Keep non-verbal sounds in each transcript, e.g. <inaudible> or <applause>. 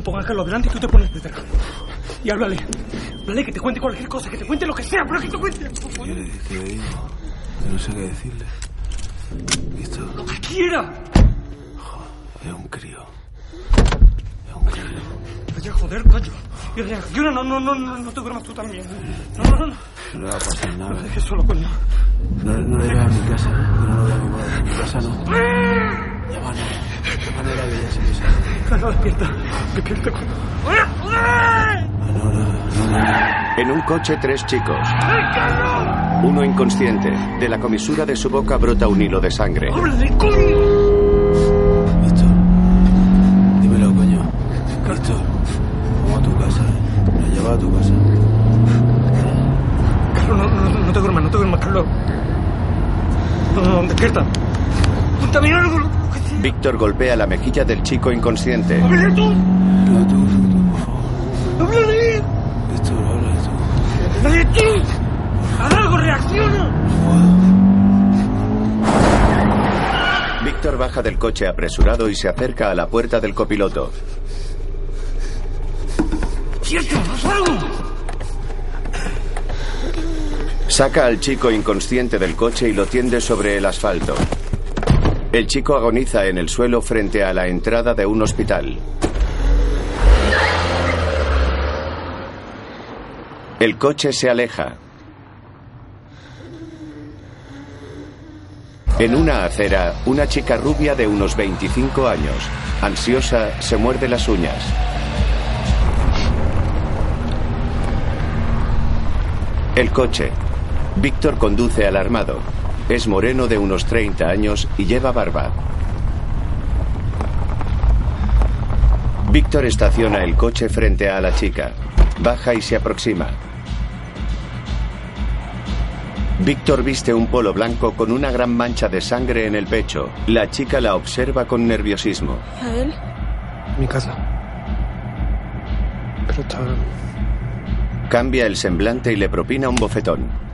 No, no, ponga a Carlos delante y tú te pones detrás. Y háblale. Háblale que te cuente cualquier cosa, que te cuente lo que sea, pero que te cuente. ¿Qué, qué le digo? No sé qué decirle. ¿Listo? Lo que quiera. Es un crío. Vaya, joder, coño. Y reacciona, no, no, no, no, no te duermas tú también. No, no, no. No No le va a pasar No nada. me dejes solo, coño. No, no le digas a mi casa. no lo vea mi madre. Mi casa no. Llámale. Despierta. Despierta. En un coche tres chicos. Uno inconsciente. De la comisura de su boca brota un hilo de sangre. ¡Háblale, coño! Dímelo, coño. Víctor. Vamos a tu casa. Me la lleva a tu casa. Carlos, no, no, no te duermas, no te duermas, Carlos. No, no, no, despierta. Algo. lo- lo que sea. Víctor golpea la mejilla del chico inconsciente. ¡Háblale tú! Habla tú, tú, tú, por favor. ¡Háblale! Víctor, habla tú. ¡Háblale tú! ¡Haz algo, reacciona! Víctor baja del coche apresurado y se acerca a la puerta del copiloto. ¡Cierto, haz algo! Saca al chico inconsciente del coche y lo tiende sobre el asfalto. El chico agoniza en el suelo frente a la entrada de un hospital. El coche se aleja. En una acera, una chica rubia de unos 25 años, ansiosa, se muerde las uñas. El coche. Víctor conduce alarmado. Es moreno de unos 30 años y lleva barba. Víctor estaciona el coche frente a la chica. Baja y se aproxima. Víctor viste un polo blanco con una gran mancha de sangre en el pecho. La chica la observa con nerviosismo. ¿A él? Mi casa. Pero está... Cambia el semblante y le propina un bofetón.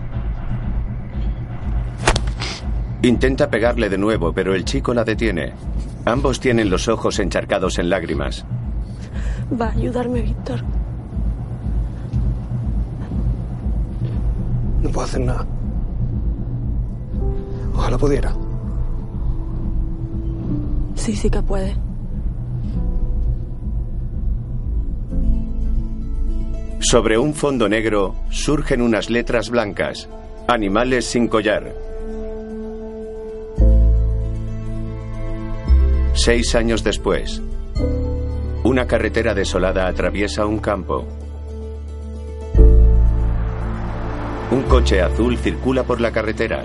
Intenta pegarle de nuevo, pero el chico la detiene. Ambos tienen los ojos encharcados en lágrimas. Va a ayudarme, Víctor. No puedo hacer nada. Ojalá pudiera. Sí, sí que puede. Sobre un fondo negro surgen unas letras blancas. Animales sin collar. Seis años después, una carretera desolada atraviesa un campo. Un coche azul circula por la carretera.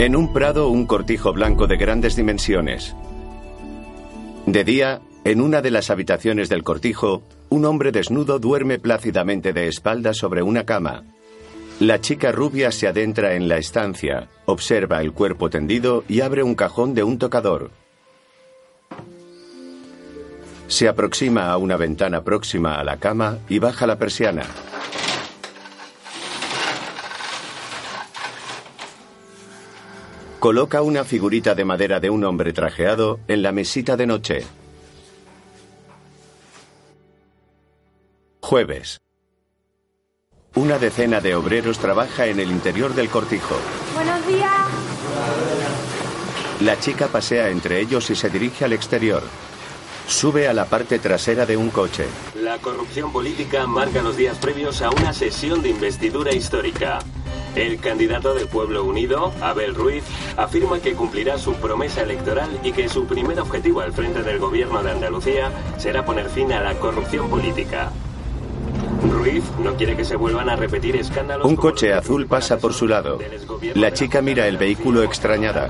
En un prado, un cortijo blanco de grandes dimensiones. De día, en una de las habitaciones del cortijo, un hombre desnudo duerme plácidamente de espaldas sobre una cama. La chica rubia se adentra en la estancia, observa el cuerpo tendido y abre un cajón de un tocador. Se aproxima a una ventana próxima a la cama y baja la persiana. Coloca una figurita de madera de un hombre trajeado en la mesita de noche. Jueves. Una decena de obreros trabaja en el interior del cortijo. Buenos días. La chica pasea entre ellos y se dirige al exterior. Sube a la parte trasera de un coche. La corrupción política marca los días previos a una sesión de investidura histórica. El candidato del Pueblo Unido, Abel Ruiz, afirma que cumplirá su promesa electoral y que su primer objetivo al frente del gobierno de Andalucía será poner fin a la corrupción política. Ruiz no quiere que se vuelvan a repetir escándalos. Un coche azul pasa por su lado. La chica mira el vehículo extrañada.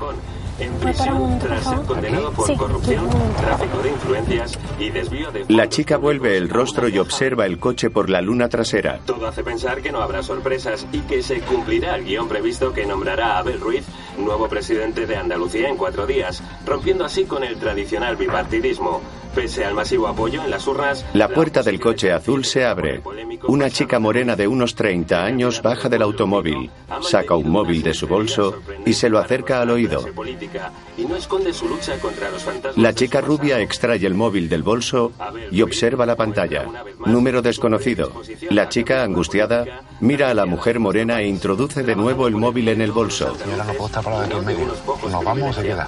En prisión tras ser condenado por corrupción, tráfico de influencias y desvío de La chica vuelve el rostro y observa el coche por la luna trasera. Todo hace pensar que no habrá sorpresas y que se cumplirá el guion previsto que nombrará a Abel Ruiz nuevo presidente de Andalucía en cuatro días, rompiendo así con el tradicional bipartidismo. Pese al masivo apoyo en las urnas... La puerta del coche azul se abre. Una chica morena de unos 30 años baja del automóvil, saca un móvil de su bolso y se lo acerca al oído. La chica rubia extrae el móvil del bolso y observa la pantalla. Número desconocido. La chica, angustiada, mira a la mujer morena e introduce de nuevo el móvil en el bolso. ¿Nos vamos o se queda?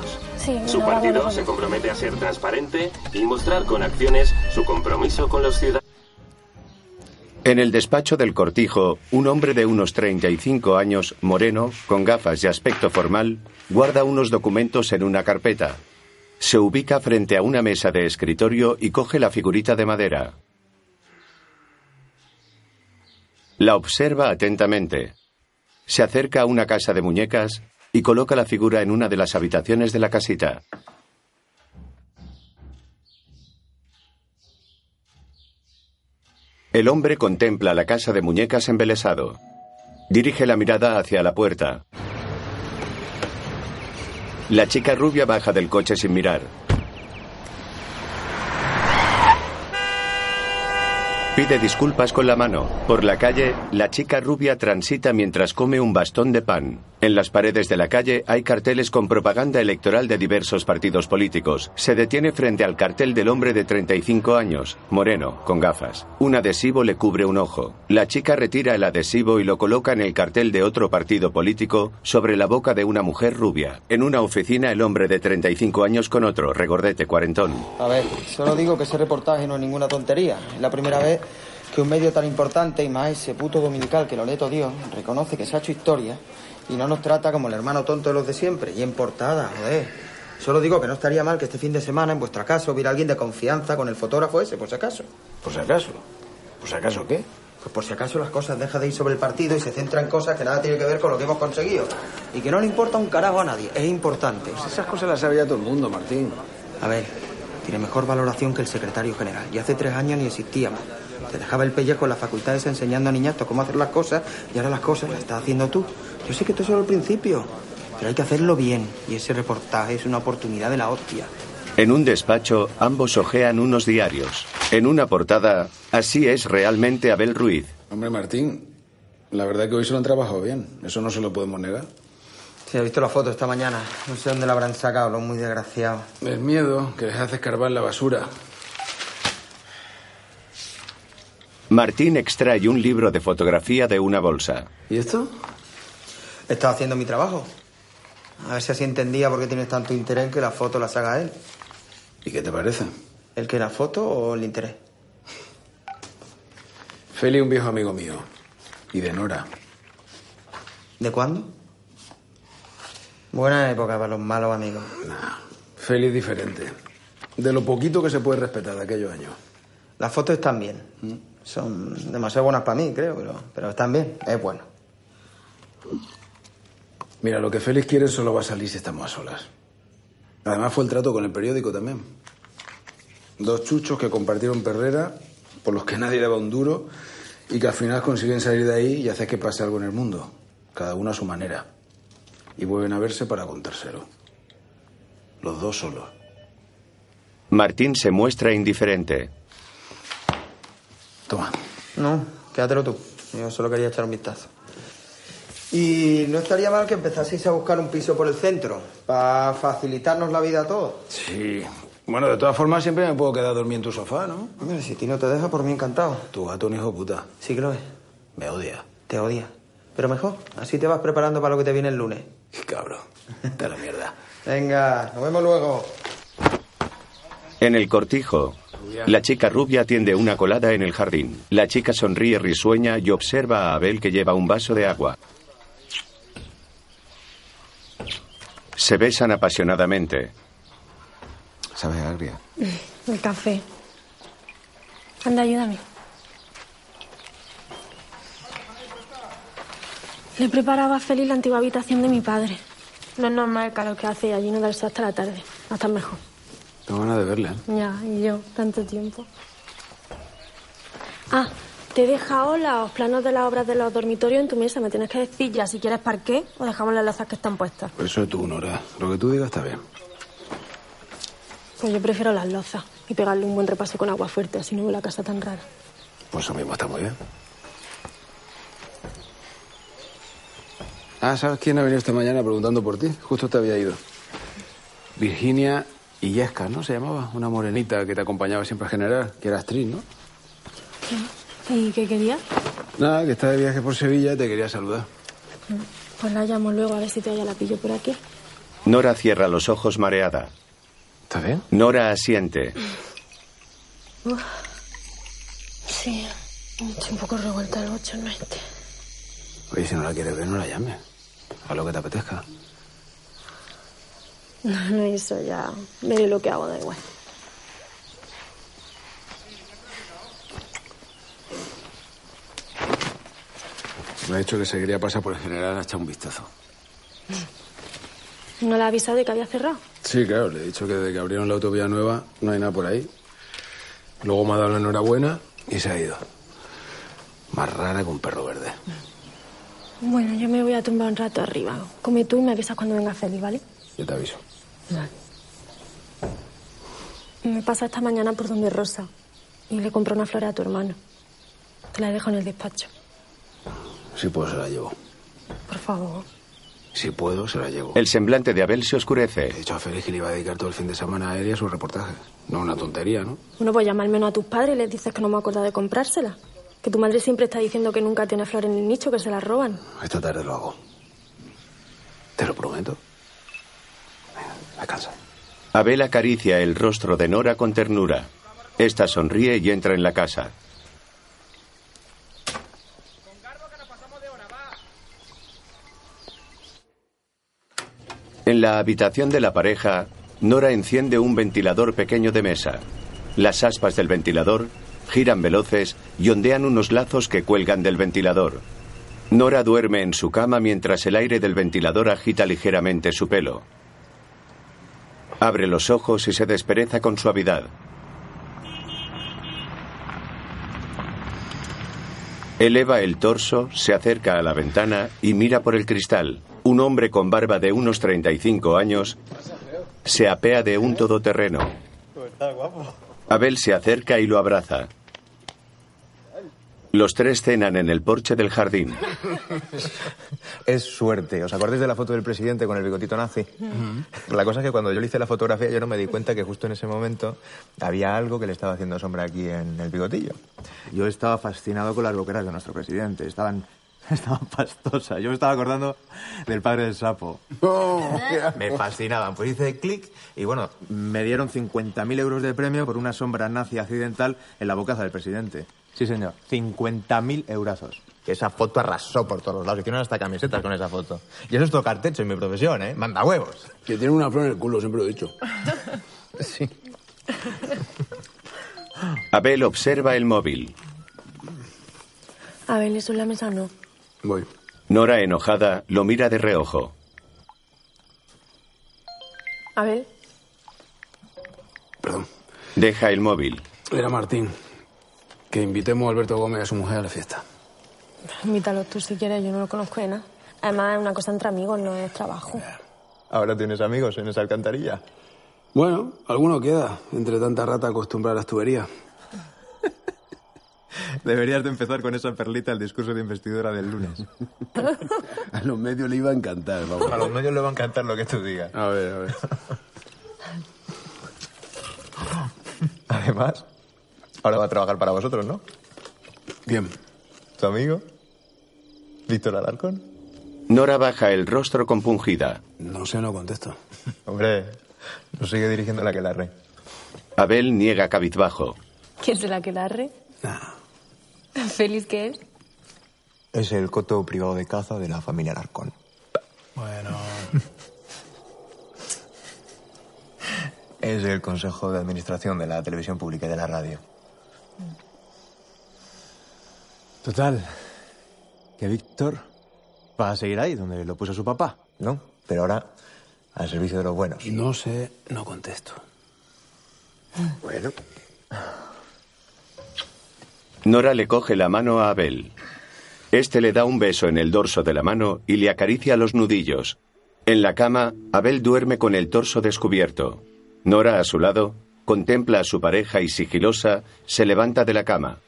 Su partido se compromete a ser transparente y mostrar con acciones su compromiso con los ciudadanos. En el despacho del cortijo, un hombre de unos 35 años, moreno, con gafas y aspecto formal, guarda unos documentos en una carpeta. Se ubica frente a una mesa de escritorio y coge la figurita de madera. La observa atentamente. Se acerca a una casa de muñecas y coloca la figura en una de las habitaciones de la casita. El hombre contempla la casa de muñecas embelesado. Dirige la mirada hacia la puerta. La chica rubia baja del coche sin mirar. Pide disculpas con la mano. Por la calle, la chica rubia transita mientras come un bastón de pan. En las paredes de la calle hay carteles con propaganda electoral de diversos partidos políticos. Se detiene frente al cartel del hombre de 35 años, moreno, con gafas. Un adhesivo le cubre un ojo. La chica retira el adhesivo y lo coloca en el cartel de otro partido político sobre la boca de una mujer rubia. En una oficina el hombre de 35 años con otro, regordete cuarentón. A ver, solo digo que ese reportaje no es ninguna tontería. Es la primera vez que un medio tan importante y más ese puto dominical que lo lee todo Dios reconoce que se ha hecho historia y no nos trata como el hermano tonto de los de siempre. Y en portada, joder. Solo digo que no estaría mal que este fin de semana en vuestra casa hubiera alguien de confianza con el fotógrafo ese, por si acaso. ¿Por si acaso? ¿Por si acaso qué? Pues por si acaso las cosas dejan de ir sobre el partido y se centra en cosas que nada tienen que ver con lo que hemos conseguido. Y que no le importa un carajo a nadie. Es importante. Pues esas cosas las sabe ya todo el mundo, Martín. A ver, tiene mejor valoración que el secretario general. Y hace tres años ni existíamos. Te dejaba el pellejo en las facultades enseñando a niñatos cómo hacer las cosas y ahora las cosas las estás haciendo tú. Yo sé que esto es solo el principio, pero hay que hacerlo bien. Y ese reportaje es una oportunidad de la hostia. En un despacho, ambos hojean unos diarios. En una portada, así es realmente Abel Ruiz. Hombre, Martín, la verdad que hoy se lo han trabajado bien. Eso no se lo podemos negar. Sí, he visto la foto esta mañana. No sé dónde la habrán sacado, los muy desgraciados. El miedo que les hace escarbar la basura. Martín extrae un libro de fotografía de una bolsa. ¿Y esto? Estaba haciendo mi trabajo. A ver si así entendía por qué tienes tanto interés en que la foto la haga él. ¿Y qué te parece? ¿El que la foto o el interés? Feli, un viejo amigo mío. Y de Nora. ¿De cuándo? Buena época para los malos amigos. Nah, Feli es diferente. De lo poquito que se puede respetar de aquellos años. Las fotos están bien. Son demasiado buenas para mí, creo, pero, pero están bien. Es bueno. Mira, lo que Félix quiere solo va a salir si estamos a solas. Además fue el trato con el periódico también. Dos chuchos que compartieron perrera, por los que nadie daba un duro, y que al final consiguen salir de ahí y hacer que pase algo en el mundo. Cada uno a su manera. Y vuelven a verse para contárselo. Los dos solos. Martín se muestra indiferente. Toma. No, quédatelo tú. Yo solo quería echar un vistazo. Y no estaría mal que empezaseis a buscar un piso por el centro, para facilitarnos la vida a todos. Sí. Bueno, de todas formas siempre me puedo quedar a dormir en tu sofá, ¿no? Hombre, si ti no te deja, por mí encantado. Tu gato un hijo puta. Sí que lo es. Me odia. Te odia. Pero mejor, así te vas preparando para lo que te viene el lunes. <laughs> Qué cabrón. Está la mierda. Venga, nos vemos luego. En el cortijo, la chica rubia atiende una colada en el jardín. La chica sonríe risueña y observa a Abel que lleva un vaso de agua. Se besan apasionadamente. ¿Sabes agria? <laughs> El café. Anda, ayúdame. Le preparaba a Feli la antigua habitación de mi padre. No es normal el calor que hace y allí no darse hasta la tarde. Hasta mejor. Tengo ganas de verla. ¿eh? Ya, y yo, tanto tiempo. Ah, Te he dejado los planos de las obras de los dormitorios en tu mesa. Me tienes que decir ya si quieres para qué o dejamos las lozas que están puestas. Eso es tú, Nora. Lo que tú digas está bien. Pues yo prefiero las lozas y pegarle un buen repaso con agua fuerte, así no veo la casa tan rara. Pues eso mismo está muy bien. Ah, ¿sabes quién ha venido esta mañana preguntando por ti? Justo te había ido. Virginia Illesca, ¿no? Se llamaba. Una morenita que te acompañaba siempre a general, que era actriz, ¿no? ¿Y qué quería? Nada, que está de viaje por Sevilla y te quería saludar. Pues la llamo luego a ver si todavía la pillo por aquí. Nora cierra los ojos mareada. ¿Está bien? Nora asiente. Sí, estoy un poco revuelta el bocho, no este. Oye, si no la quieres ver, no la llames. A lo que te apetezca. No, no, eso ya. Veré lo que hago, da igual. Me ha dicho que se quería pasar por el general a echar un vistazo. ¿No le ha avisado de que había cerrado? Sí, claro, le he dicho que desde que abrieron la autovía nueva no hay nada por ahí. Luego me ha dado la enhorabuena y se ha ido. Más rara que un perro verde. Bueno, yo me voy a tumbar un rato arriba. Come tú y me avisas cuando venga Feli, ¿vale? Yo te aviso. Me pasa esta mañana por donde Rosa y le compro una flor a tu hermano. Te la dejo en el despacho. Si puedo, se la llevo. Por favor. Si puedo, se la llevo. El semblante de Abel se oscurece. He dicho a Félix que le iba a dedicar todo el fin de semana a él y a sus reportajes. No una tontería, ¿no? Bueno, pues llama al menos a tus padres y les dices que no me acuerdo de comprársela. Que tu madre siempre está diciendo que nunca tiene flores en el nicho, que se las roban. Esta tarde lo hago. Te lo prometo. Venga, descansa. Abel acaricia el rostro de Nora con ternura. Esta sonríe y entra en la casa. En la habitación de la pareja, Nora enciende un ventilador pequeño de mesa. Las aspas del ventilador giran veloces y ondean unos lazos que cuelgan del ventilador. Nora duerme en su cama mientras el aire del ventilador agita ligeramente su pelo. Abre los ojos y se despereza con suavidad. Eleva el torso, se acerca a la ventana y mira por el cristal. Un hombre con barba de unos 35 años se apea de un todoterreno. Abel se acerca y lo abraza. Los tres cenan en el porche del jardín. Es suerte. ¿Os acordáis de la foto del presidente con el bigotito nazi? La cosa es que cuando yo le hice la fotografía yo no me di cuenta que justo en ese momento había algo que le estaba haciendo sombra aquí en el bigotillo. Yo estaba fascinado con las boqueras de nuestro presidente. Estaban, <laughs> estaban pastosas. Yo me estaba acordando del padre del sapo. Me fascinaban. Pues hice clic y bueno, me dieron 50.000 euros de premio por una sombra nazi accidental en la bocaza del presidente. Sí, señor. 50.000 eurazos. Que esa foto arrasó por todos los lados. Hicieron hasta camisetas con esa foto. Y eso es tocar techo en mi profesión, ¿eh? Manda huevos. Que tiene una flor en el culo, siempre lo he dicho. <laughs> Sí. Abel observa el móvil. A ver, eso en la mesa no. Voy. Nora, enojada, lo mira de reojo. A ver, Perdón. Deja el móvil. Era Martín. Que invitemos a Alberto Gómez y a su mujer a la fiesta. invítalo tú si quieres, yo no lo conozco de nada. Además, es una cosa entre amigos, no es trabajo. Ahora tienes amigos en esa alcantarilla. Bueno, alguno queda, entre tanta rata acostumbrada a las tuberías. <laughs> Deberías de empezar con esa perlita el discurso de investidura del lunes. <laughs> A los medios le iba a encantar, vamos. A los medios le va a encantar lo que tú digas. A ver, a ver. <laughs> Además, ahora va a trabajar para vosotros, ¿no? Bien. ¿Tu amigo? ¿Víctor Alarcón? Nora baja el rostro compungida. No sé, no contesto. Hombre, nos sigue dirigiendo la que la Abel niega cabizbajo. ¿Quién será que <laughs> ¿Feliz qué es? Es el coto privado de caza de la familia Alarcón. Bueno. <laughs> Es el consejo de administración de la televisión pública y de la radio. Total, que Víctor va a seguir ahí donde lo puso su papá, ¿no? Pero ahora al servicio de los buenos. No sé, no contesto. Bueno. <laughs> Nora le coge la mano a Abel. Este le da un beso en el dorso de la mano y le acaricia los nudillos. En la cama, Abel duerme con el torso descubierto. Nora, a su lado, contempla a su pareja y sigilosa se levanta de la cama.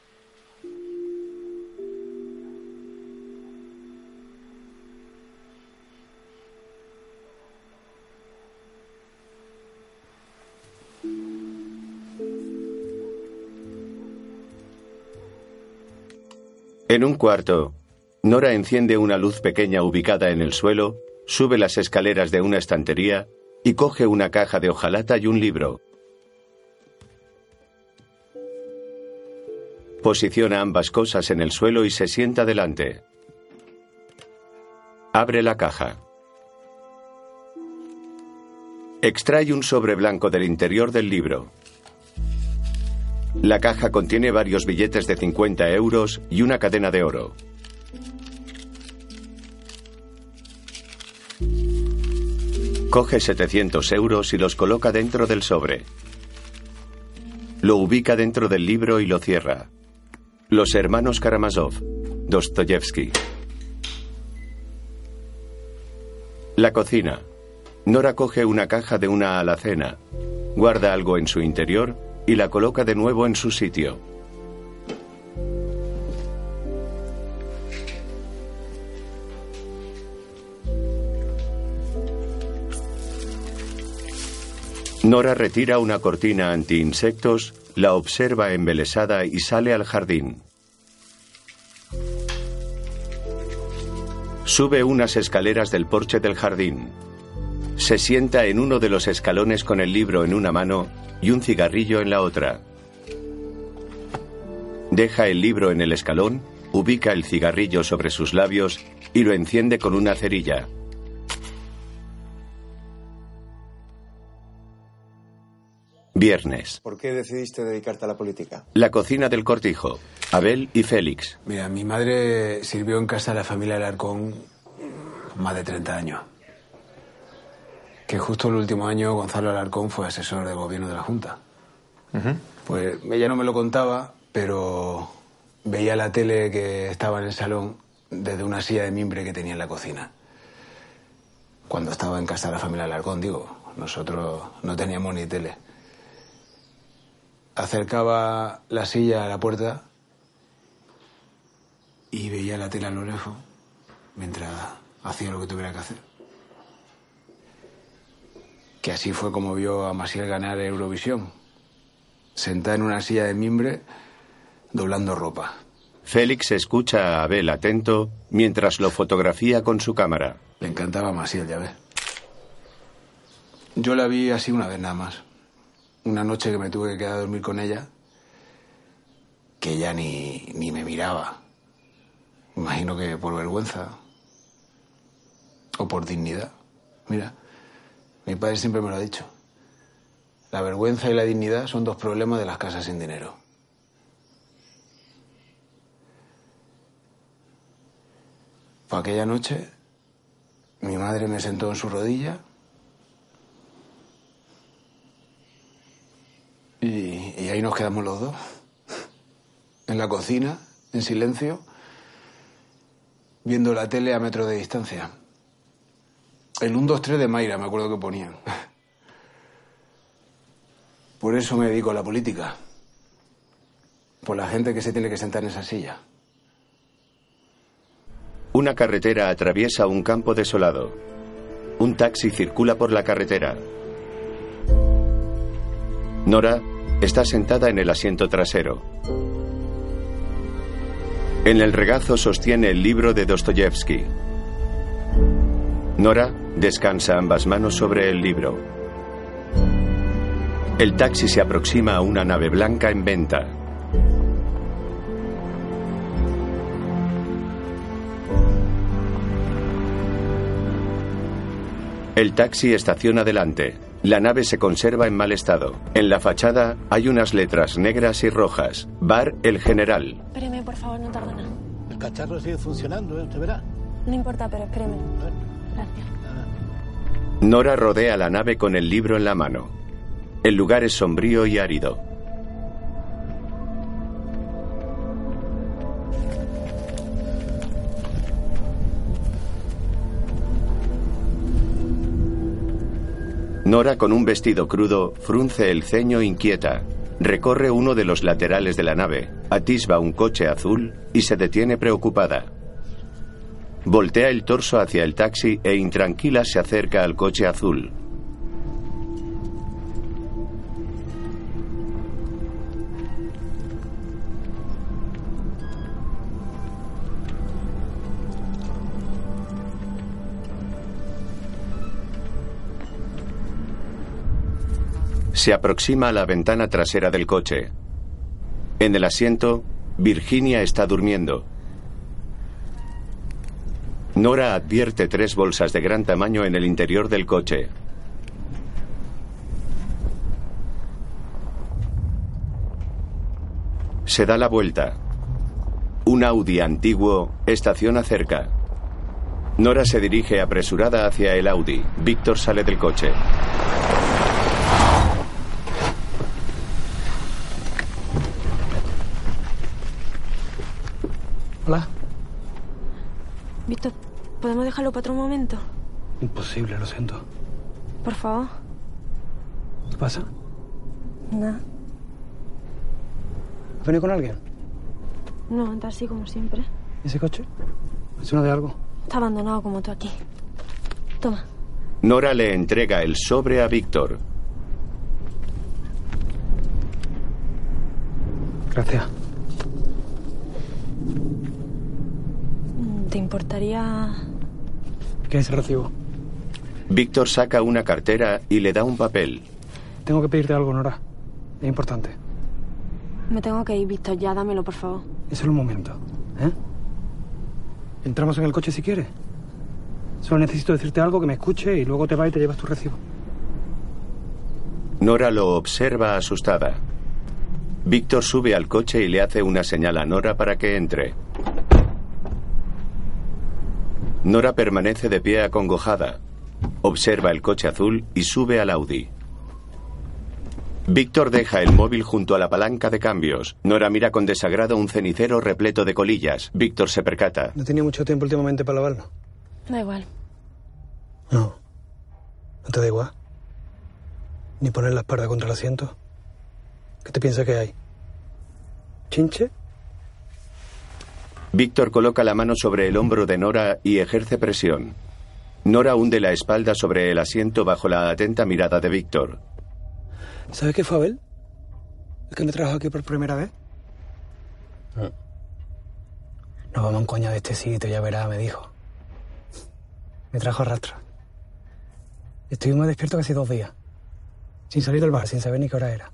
En un cuarto, Nora enciende una luz pequeña ubicada en el suelo, sube las escaleras de una estantería y coge una caja de hojalata y un libro. Posiciona ambas cosas en el suelo y se sienta delante. Abre la caja. Extrae un sobre blanco del interior del libro. La caja contiene varios billetes de 50 euros y una cadena de oro. Coge 700 euros y los coloca dentro del sobre. Lo ubica dentro del libro y lo cierra. Los hermanos Karamazov, Dostoyevsky. La cocina. Nora coge una caja de una alacena, guarda algo en su interior y la coloca de nuevo en su sitio. Nora retira una cortina anti-insectos, la observa embelesada y sale al jardín. Sube unas escaleras del porche del jardín. Se sienta en uno de los escalones con el libro en una mano y un cigarrillo en la otra. Deja el libro en el escalón, ubica el cigarrillo sobre sus labios y lo enciende con una cerilla. Viernes. ¿Por qué decidiste dedicarte a la política? La cocina del cortijo. Abel y Félix. Mira, mi madre sirvió en casa de la familia Alarcón más de 30 años. Que justo el último año Gonzalo Alarcón fue asesor de gobierno de la Junta. Pues ella no me lo contaba, pero veía la tele que estaba en el salón desde una silla de mimbre que tenía en la cocina. Cuando estaba en casa de la familia Alarcón, digo, nosotros no teníamos ni tele acercaba la silla a la puerta y veía la tela a lo lejos mientras hacía lo que tuviera que hacer. Que así fue como vio a Masiel ganar Eurovisión, sentada en una silla de mimbre, doblando ropa. Félix escucha a Abel atento mientras lo fotografía con su cámara. Le encantaba Masiel, ya ves. Yo la vi así una vez nada más una noche que me tuve que quedar a dormir con ella, que ella ni, ni me miraba. Imagino que por vergüenza o por dignidad. Mira, mi padre siempre me lo ha dicho. La vergüenza y la dignidad son dos problemas de las casas sin dinero. Fue aquella noche, mi madre me sentó en su rodilla Y, ahí nos quedamos los dos. En la cocina, en silencio, viendo la tele a metro de distancia. El 1, 2, 3 de Mayra, me acuerdo que ponían. Por eso me dedico a la política. Por la gente que se tiene que sentar en esa silla. Una carretera atraviesa un campo desolado. Un taxi circula por la carretera. Nora Está sentada en el asiento trasero. En el regazo sostiene el libro de Dostoyevsky. Nora descansa ambas manos sobre el libro. El taxi se aproxima a una nave blanca en venta. El taxi estaciona delante. La nave se conserva en mal estado. En la fachada hay unas letras negras y rojas. Bar El General. Espéreme, por favor, no tarda nada. El cacharro sigue funcionando, ¿eh? usted verá. No importa, pero espéreme. Gracias. Nora rodea la nave con el libro en la mano. El lugar es sombrío y árido. Nora, con un vestido crudo, frunce el ceño inquieta. Recorre uno de los laterales de la nave, atisba un coche azul y se detiene preocupada. Voltea el torso hacia el taxi e intranquila se acerca al coche azul. Se aproxima a la ventana trasera del coche. En el asiento, Virginia está durmiendo. Nora advierte tres bolsas de gran tamaño en el interior del coche. Se da la vuelta. Un Audi antiguo estaciona cerca. Nora se dirige apresurada hacia el Audi. Víctor sale del coche. Hola. Víctor, ¿podemos dejarlo para otro momento? Imposible, lo siento. Por favor. ¿Qué pasa? Nada. ¿Has venido con alguien? No, anda así como siempre. ¿Ese coche? ¿Es uno de algo? Está abandonado como tú aquí. Toma. Nora le entrega el sobre a Víctor. Gracias. ¿Te importaría...? ¿Qué es el recibo? Víctor saca una cartera y le da un papel. Tengo que pedirte algo, Nora. Es importante. Me tengo que ir, Víctor. Ya, dámelo, por favor. Es solo un momento. ¿Eh? Entramos en el coche si quieres. Solo necesito decirte algo que me escuche y luego te vas y te llevas tu recibo. Nora lo observa asustada. Víctor sube al coche y le hace una señal a Nora para que entre. Nora permanece de pie acongojada. Observa el coche azul y sube al Audi. Víctor deja el móvil junto a la palanca de cambios. Nora mira con desagrado un cenicero repleto de colillas. Víctor se percata. No tenía mucho tiempo últimamente para lavarlo. Da igual. No. ¿No te da igual? ¿Ni poner la espalda contra el asiento? ¿Qué te piensas que hay? ¿Chinche? Víctor coloca la mano sobre el hombro de Nora y ejerce presión. Nora hunde la espalda sobre el asiento bajo la atenta mirada de Víctor. ¿Sabes qué fue Abel? ¿El que me trajo aquí por primera vez? Nos vamos a un coño de este sitio, ya verá, me dijo. Me trajo a rastra. Estuvimos despiertos casi dos días. Sin salir del bar, sin saber ni qué hora era.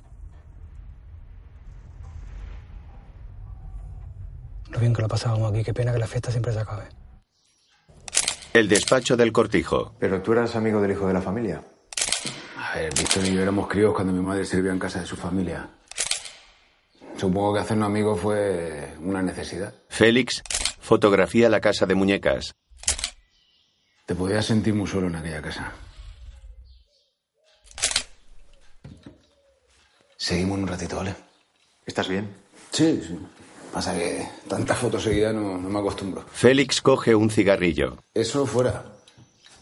Lo bien que lo pasábamos aquí, qué pena que la fiesta siempre se acabe. El despacho del cortijo. Pero tú eras amigo del hijo de la familia. A ver, Víctor y yo éramos críos cuando mi madre sirvió en casa de su familia. Supongo que hacernos amigos fue una necesidad. Félix fotografía la casa de muñecas. Te podías sentir muy solo en aquella casa. Seguimos un ratito, ¿vale? ¿Estás bien? Sí, sí. Pasa que tantas fotos seguidas no, no me acostumbro. Félix coge un cigarrillo. Eso fuera.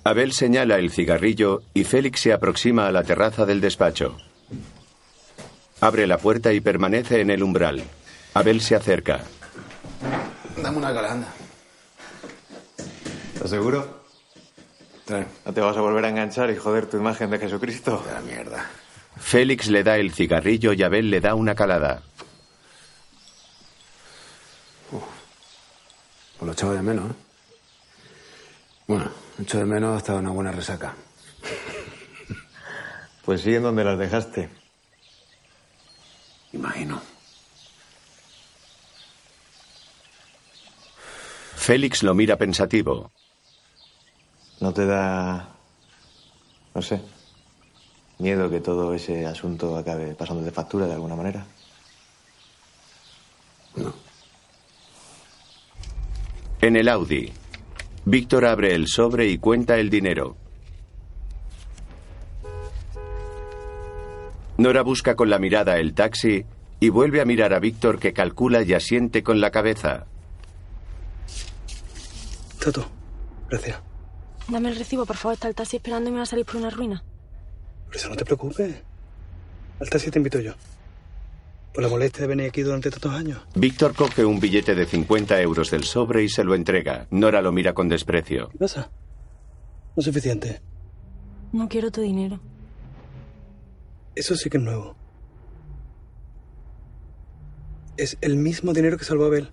Abel señala el cigarrillo y Félix se aproxima a la terraza del despacho. Abre la puerta y permanece en el umbral. Abel se acerca. Dame una calanda. ¿Estás seguro? Trae. ¿No te vas a volver a enganchar y joder tu imagen de Jesucristo? La mierda. Félix le da el cigarrillo y Abel le da una calada. Pues lo echaba de menos, ¿eh? Bueno, echo de menos hasta una buena resaca. <laughs> Pues sí, en donde las dejaste. Imagino. Félix lo mira pensativo. ¿No te da, no sé, miedo que todo ese asunto acabe pasando de factura de alguna manera? No. En el Audi, Víctor abre el sobre y cuenta el dinero. Nora busca con la mirada el taxi y vuelve a mirar a Víctor que calcula y asiente con la cabeza. Tato, gracias. Dame el recibo, por favor. Está el taxi esperando y me va a salir por una ruina. Por eso no te preocupes. Al taxi te invito yo. Por la molestia de venir aquí durante tantos años. Víctor coge un billete de 50 euros del sobre y se lo entrega. Nora lo mira con desprecio. ¿Qué pasa? No es suficiente. No quiero tu dinero. Eso sí que es nuevo. Es el mismo dinero que salvó a Abel.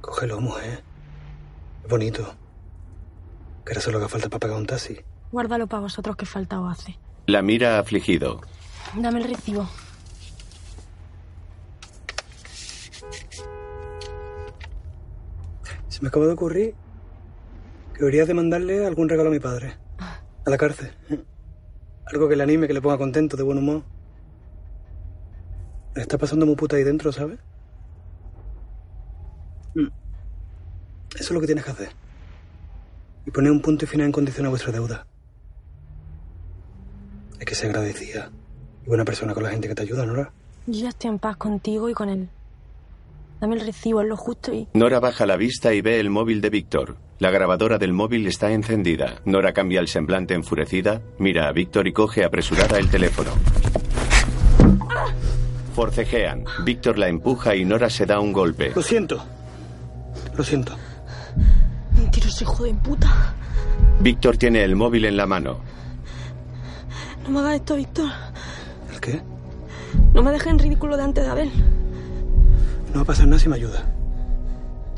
Cógelo, mujer. Es bonito. Que era solo que falta para pagar un taxi. Guárdalo para vosotros que falta os hace. La mira afligido. Dame el recibo. Se me acaba de ocurrir que deberías de mandarle algún regalo a mi padre. A la cárcel. Algo que le anime, que le ponga contento, de buen humor. Está pasando muy puta ahí dentro, ¿sabes? Mm. Eso es lo que tienes que hacer. Y poner un punto y final en condición a vuestra deuda. Hay que ser agradecida y buena persona con la gente que te ayuda, ¿no? Yo estoy en paz contigo y con él. Dame el recibo, es lo justo y... Nora baja la vista y ve el móvil de Víctor. La grabadora del móvil está encendida. Nora cambia el semblante enfurecida, mira a Víctor y coge apresurada el teléfono. Forcejean. Víctor la empuja y Nora se da un golpe. Lo siento. Lo siento. Mentiroso hijo de puta. Víctor tiene el móvil en la mano. No me hagas esto, Víctor. ¿El qué? No me dejes en ridículo delante de Abel. No va a pasar nada si me ayuda.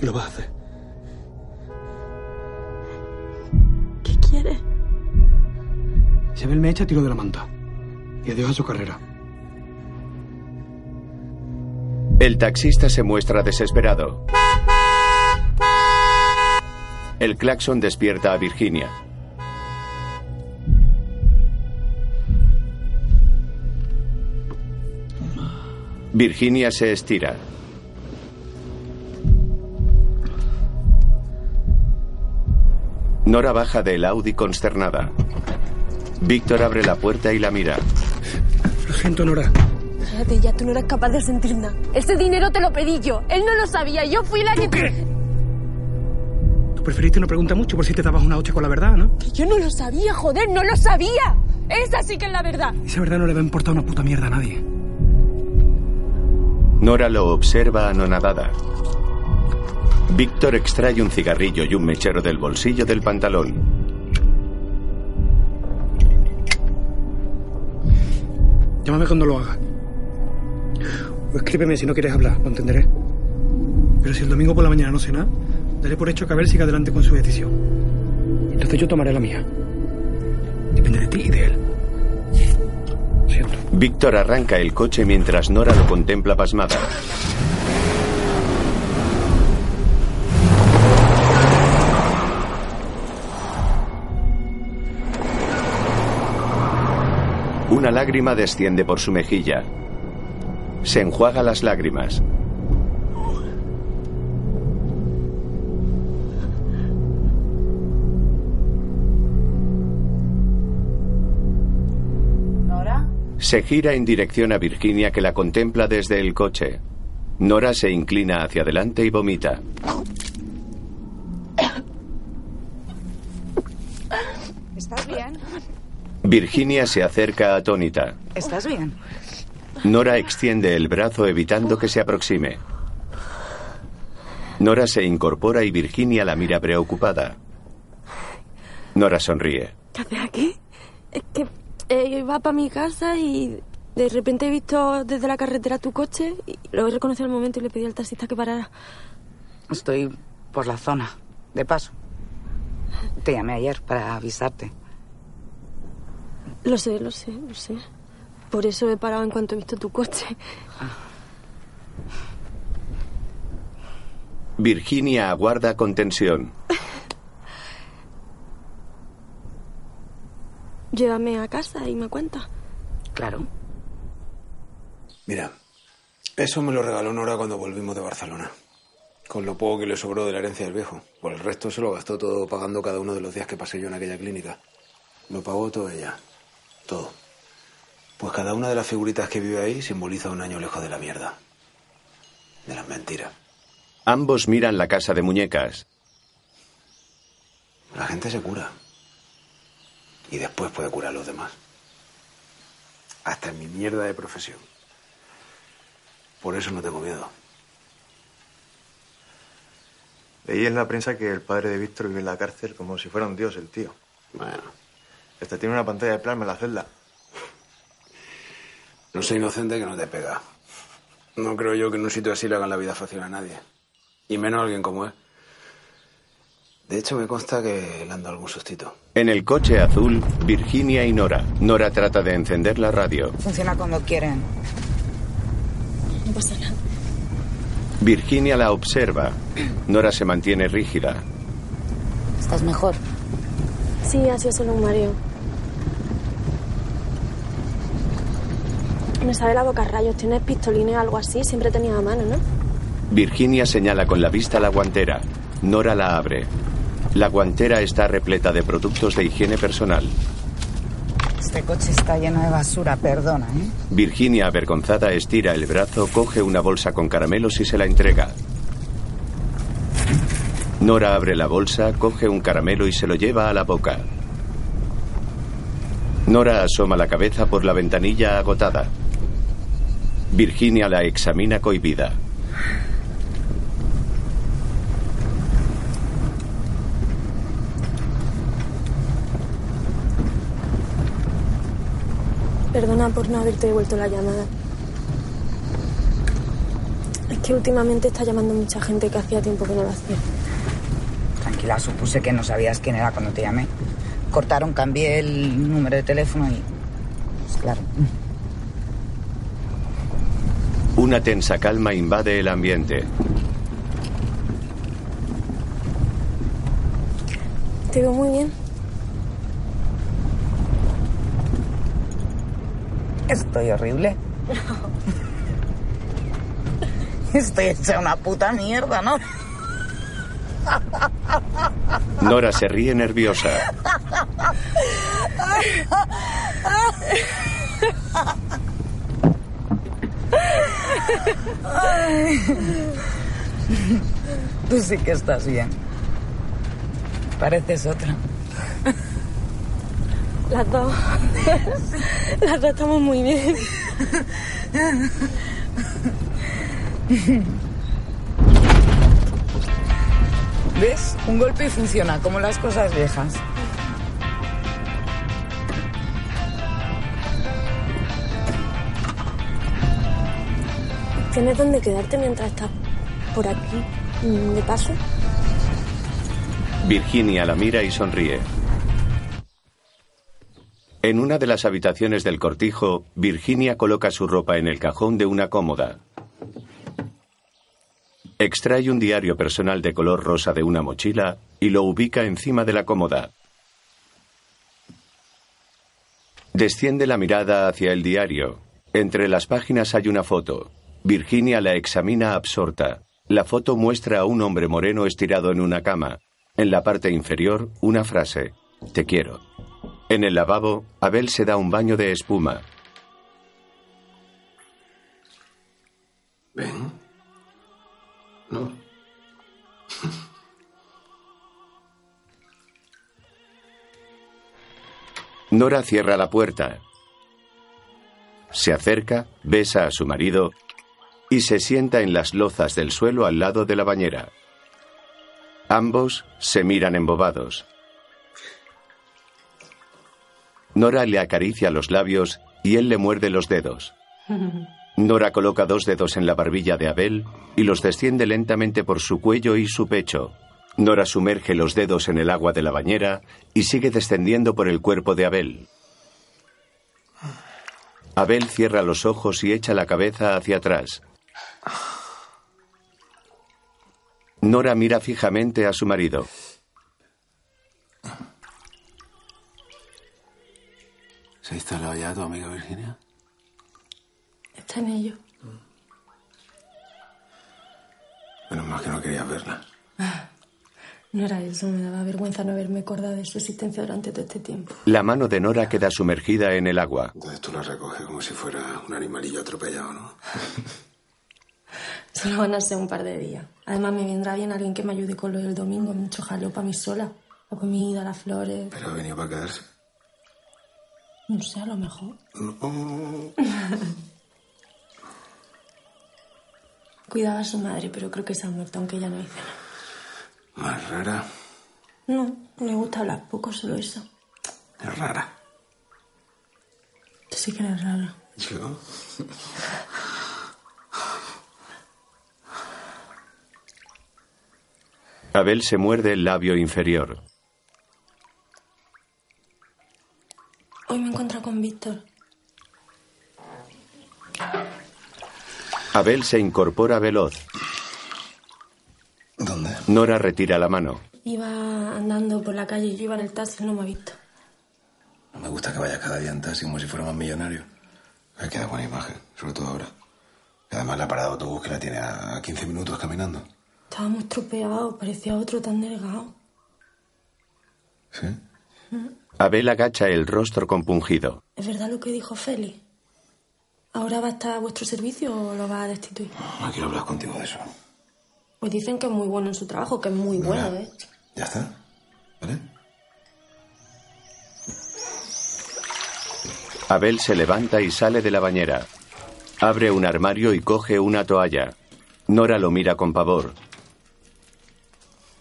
Y lo vas a hacer. ¿Qué quieres? Si Abel me echa, tiro de la manta. Y adiós a su carrera. El taxista se muestra desesperado. El claxon despierta a Virginia. Virginia se estira. Nora baja del Audi consternada. Víctor abre la puerta y la mira. Lo siento, Nora. Cállate ya, tú no eres capaz de sentir nada. Ese dinero te lo pedí yo. Él no lo sabía. Yo fui la que... qué? Tú preferiste no preguntar mucho por si te dabas una hostia con la verdad, ¿no? Que yo no lo sabía, joder, no lo sabía. Esa sí que es la verdad. Esa verdad no le va a importar una puta mierda a nadie. Nora lo observa anonadada. Víctor extrae un cigarrillo y un mechero del bolsillo del pantalón. Llámame cuando lo haga. O escríbeme si no quieres hablar, lo entenderé. Pero si el domingo por la mañana no sé nada, daré por hecho que Abel siga adelante con su decisión. Entonces yo tomaré la mía. Depende de ti y de él. Víctor arranca el coche mientras Nora lo contempla pasmada. Una lágrima desciende por su mejilla. Se enjuaga las lágrimas. ¿Nora? Se gira en dirección a Virginia que la contempla desde el coche. Nora se inclina hacia adelante y vomita. ¿Estás bien? Virginia se acerca atónita. ¿Estás bien? Nora extiende el brazo evitando que se aproxime. Nora se incorpora y Virginia la mira preocupada. Nora sonríe. ¿Qué haces aquí? Es que eh, iba para mi casa y de repente he visto desde la carretera tu coche y lo he reconocido al momento y le pedí al taxista que parara. Estoy por la zona, de paso. Te llamé ayer para avisarte. Lo sé, lo sé, lo sé. Por eso he parado en cuanto he visto tu coche. Virginia aguarda con tensión. Llévame a casa y me cuenta. Claro. Mira, eso me lo regaló Nora cuando volvimos de Barcelona. Con lo poco que le sobró de la herencia del viejo. Por el resto se lo gastó todo pagando cada uno de los días que pasé yo en aquella clínica. Lo pagó todo ella. Todo. Pues cada una de las figuritas que vive ahí simboliza un año lejos de la mierda. De las mentiras. Ambos miran la casa de muñecas. La gente se cura. Y después puede curar a los demás. Hasta en mi mierda de profesión. Por eso no tengo miedo. Leí en la prensa que el padre de Víctor vive en la cárcel como si fuera un dios el tío. Bueno, Este tiene una pantalla de plasma en la celda. no soy inocente que no te pega. No creo yo que en un sitio así le hagan la vida fácil a nadie. Y menos a alguien como él. De hecho, me consta que le han dado algún sustito. En el coche azul, Virginia y Nora. Nora trata de encender la radio. Funciona cuando quieren. No pasa nada. Virginia la observa. Nora se mantiene rígida. ¿Estás mejor? Sí, ha sido solo un mareo. Me sabe la boca rayos. ¿Tienes pistolines o algo así? Siempre tenía a mano, ¿no? Virginia señala con la vista la guantera. Nora la abre. La guantera está repleta de productos de higiene personal. Este coche está lleno de basura, perdona, ¿eh? Virginia, avergonzada, estira el brazo, coge una bolsa con caramelos y se la entrega. Nora abre la bolsa, coge un caramelo y se lo lleva a la boca. Nora asoma la cabeza por la ventanilla agotada. Virginia la examina cohibida. Perdona por no haberte devuelto la llamada. Es que últimamente está llamando mucha gente que hacía tiempo que no lo hacía. Tranquila, supuse que no sabías quién era cuando te llamé. Cortaron, cambié el número de teléfono y... Pues claro. Una tensa calma invade el ambiente. Te veo muy bien. Estoy horrible. <laughs> Estoy hecha una puta mierda, ¿no? Nora se ríe nerviosa. <laughs> Ay. Tú sí que estás bien. Pareces otra. Las dos. Las dos estamos muy bien. ¿Ves? Un golpe y funciona, como las cosas viejas. ¿Tienes dónde quedarte mientras estás por aquí, de paso? Virginia la mira y sonríe. En una de las habitaciones del cortijo, Virginia coloca su ropa en el cajón de una cómoda. Extrae un diario personal de color rosa de una mochila y lo ubica encima de la cómoda. Desciende la mirada hacia el diario. Entre las páginas hay una foto. Virginia la examina absorta. La foto muestra a un hombre moreno estirado en una cama. En la parte inferior, una frase. Te quiero. En el lavabo, Abel se da un baño de espuma. ¿Ven? No. Nora cierra la puerta. Se acerca, besa a su marido y se sienta en las lozas del suelo al lado de la bañera. Ambos se miran embobados. Nora le acaricia los labios y él le muerde los dedos. <laughs> Nora coloca dos dedos en la barbilla de Abel y los desciende lentamente por su cuello y su pecho. Nora sumerge los dedos en el agua de la bañera y sigue descendiendo por el cuerpo de Abel. Abel cierra los ojos y echa la cabeza hacia atrás. Nora mira fijamente a su marido. ¿Se ha instalado ya tu amiga Virginia? Está en ello. Menos mal que no querías verla. No era eso, me daba vergüenza no haberme acordado de su existencia durante todo este tiempo. La mano de Nora queda sumergida en el agua. Entonces tú la recoges como si fuera un animalillo atropellado, ¿no? <laughs> Solo van a ser un par de días. Además, me vendrá bien alguien que me ayude con lo del domingo. Hecho jaleo para mí sola. La comida, las flores. Pero ha venido para quedarse. No sé, a lo mejor. Cuidaba a su madre, pero creo que se ha muerto, aunque ella no dice nada. Más rara. No, me gusta hablar poco, solo eso. Es rara. Tú sí que eres rara. ¿Yo? <laughs> Abel se muerde el labio inferior. Hoy me he encontrado con Víctor. Abel se incorpora veloz. ¿Dónde? Nora retira la mano. Iba andando por la calle y yo iba en el taxi no me ha visto. No me gusta que vaya cada día en taxi como si fuera más millonario. Me queda buena imagen, sobre todo ahora. Y además la parada de autobús que la tiene a 15 minutos caminando. Estaba muy estropeado, parecía otro tan delgado. ¿Sí? Abel agacha el rostro compungido. ¿Es verdad lo que dijo Félix? ¿Ahora va a estar a vuestro servicio o lo va a destituir? No quiero hablar contigo de eso. Pues dicen que es muy bueno en su trabajo, que es muy bueno, ¿eh? ¿Ya está? ¿Vale? Abel se levanta y sale de la bañera. Abre un armario y coge una toalla. Nora lo mira con pavor.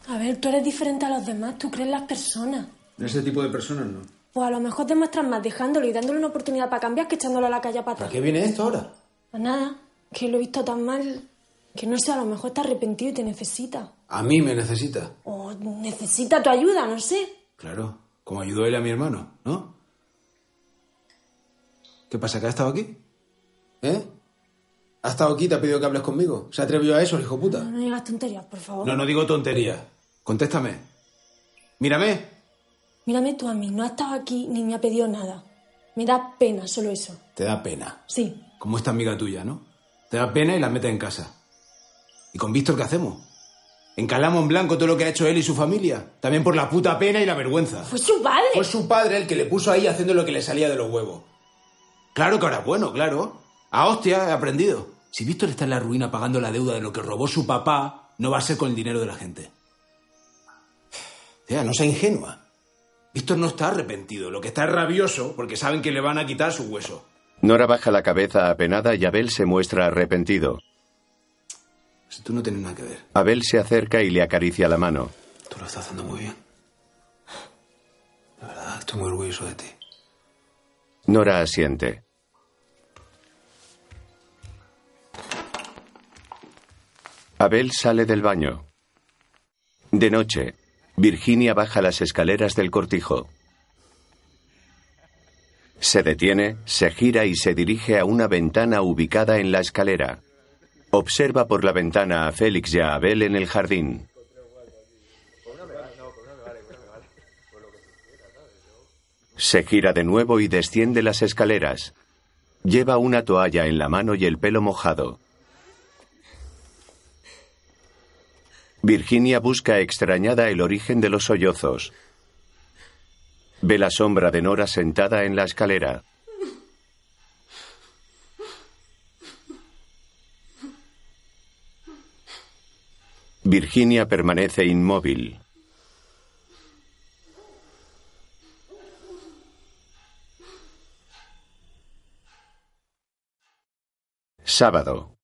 A ver, tú eres diferente a los demás, tú crees en las personas. Ese tipo de personas no. Pues a lo mejor demuestras más dejándolo y dándole una oportunidad para cambiar que echándolo a la calle para ¿Para atrás. qué viene esto ahora? Pues nada, que lo he visto tan mal que no sé, a lo mejor está arrepentido y te necesita. A mí me necesita. O necesita tu ayuda, no sé. Claro, como ayudó él a mi hermano, ¿no? ¿Qué pasa, que ha estado aquí? ¿Eh? ¿Ha estado aquí y te ha pedido que hables conmigo? ¿Se atrevió a eso, el hijo puta? No digas tonterías, por favor. No, no digo tonterías. Contéstame. Mírame. Mírame tú a mí, no ha estado aquí ni me ha pedido nada. Me da pena solo eso. Te da pena. Sí. Como esta amiga tuya, ¿no? Te da pena y la metes en casa. ¿Y con Víctor qué hacemos? Encalamos en blanco todo lo que ha hecho él y su familia. También por la puta pena y la vergüenza. Fue su padre. Fue su padre el que le puso ahí haciendo lo que le salía de los huevos. Claro que ahora es bueno, claro. A hostia he aprendido. Si Víctor está en la ruina pagando la deuda de lo que robó su papá, no va a ser con el dinero de la gente. Tía, no sea ingenua. Víctor no está arrepentido, lo que está es rabioso porque saben que le van a quitar su hueso. Nora baja la cabeza apenada y Abel se muestra arrepentido. Si tú no tienes nada que ver. Abel se acerca y le acaricia la mano. Tú lo estás haciendo muy bien. La verdad, estoy muy orgulloso de ti. Nora asiente. Abel sale del baño. De noche, Virginia baja las escaleras del cortijo. Se detiene, se gira y se dirige a una ventana ubicada en la escalera. Observa por la ventana a Félix y a Abel en el jardín. Se gira de nuevo y desciende las escaleras. Lleva una toalla en la mano y el pelo mojado. Virginia busca extrañada el origen de los sollozos. Ve la sombra de Nora sentada en la escalera. Virginia permanece inmóvil. Sábado.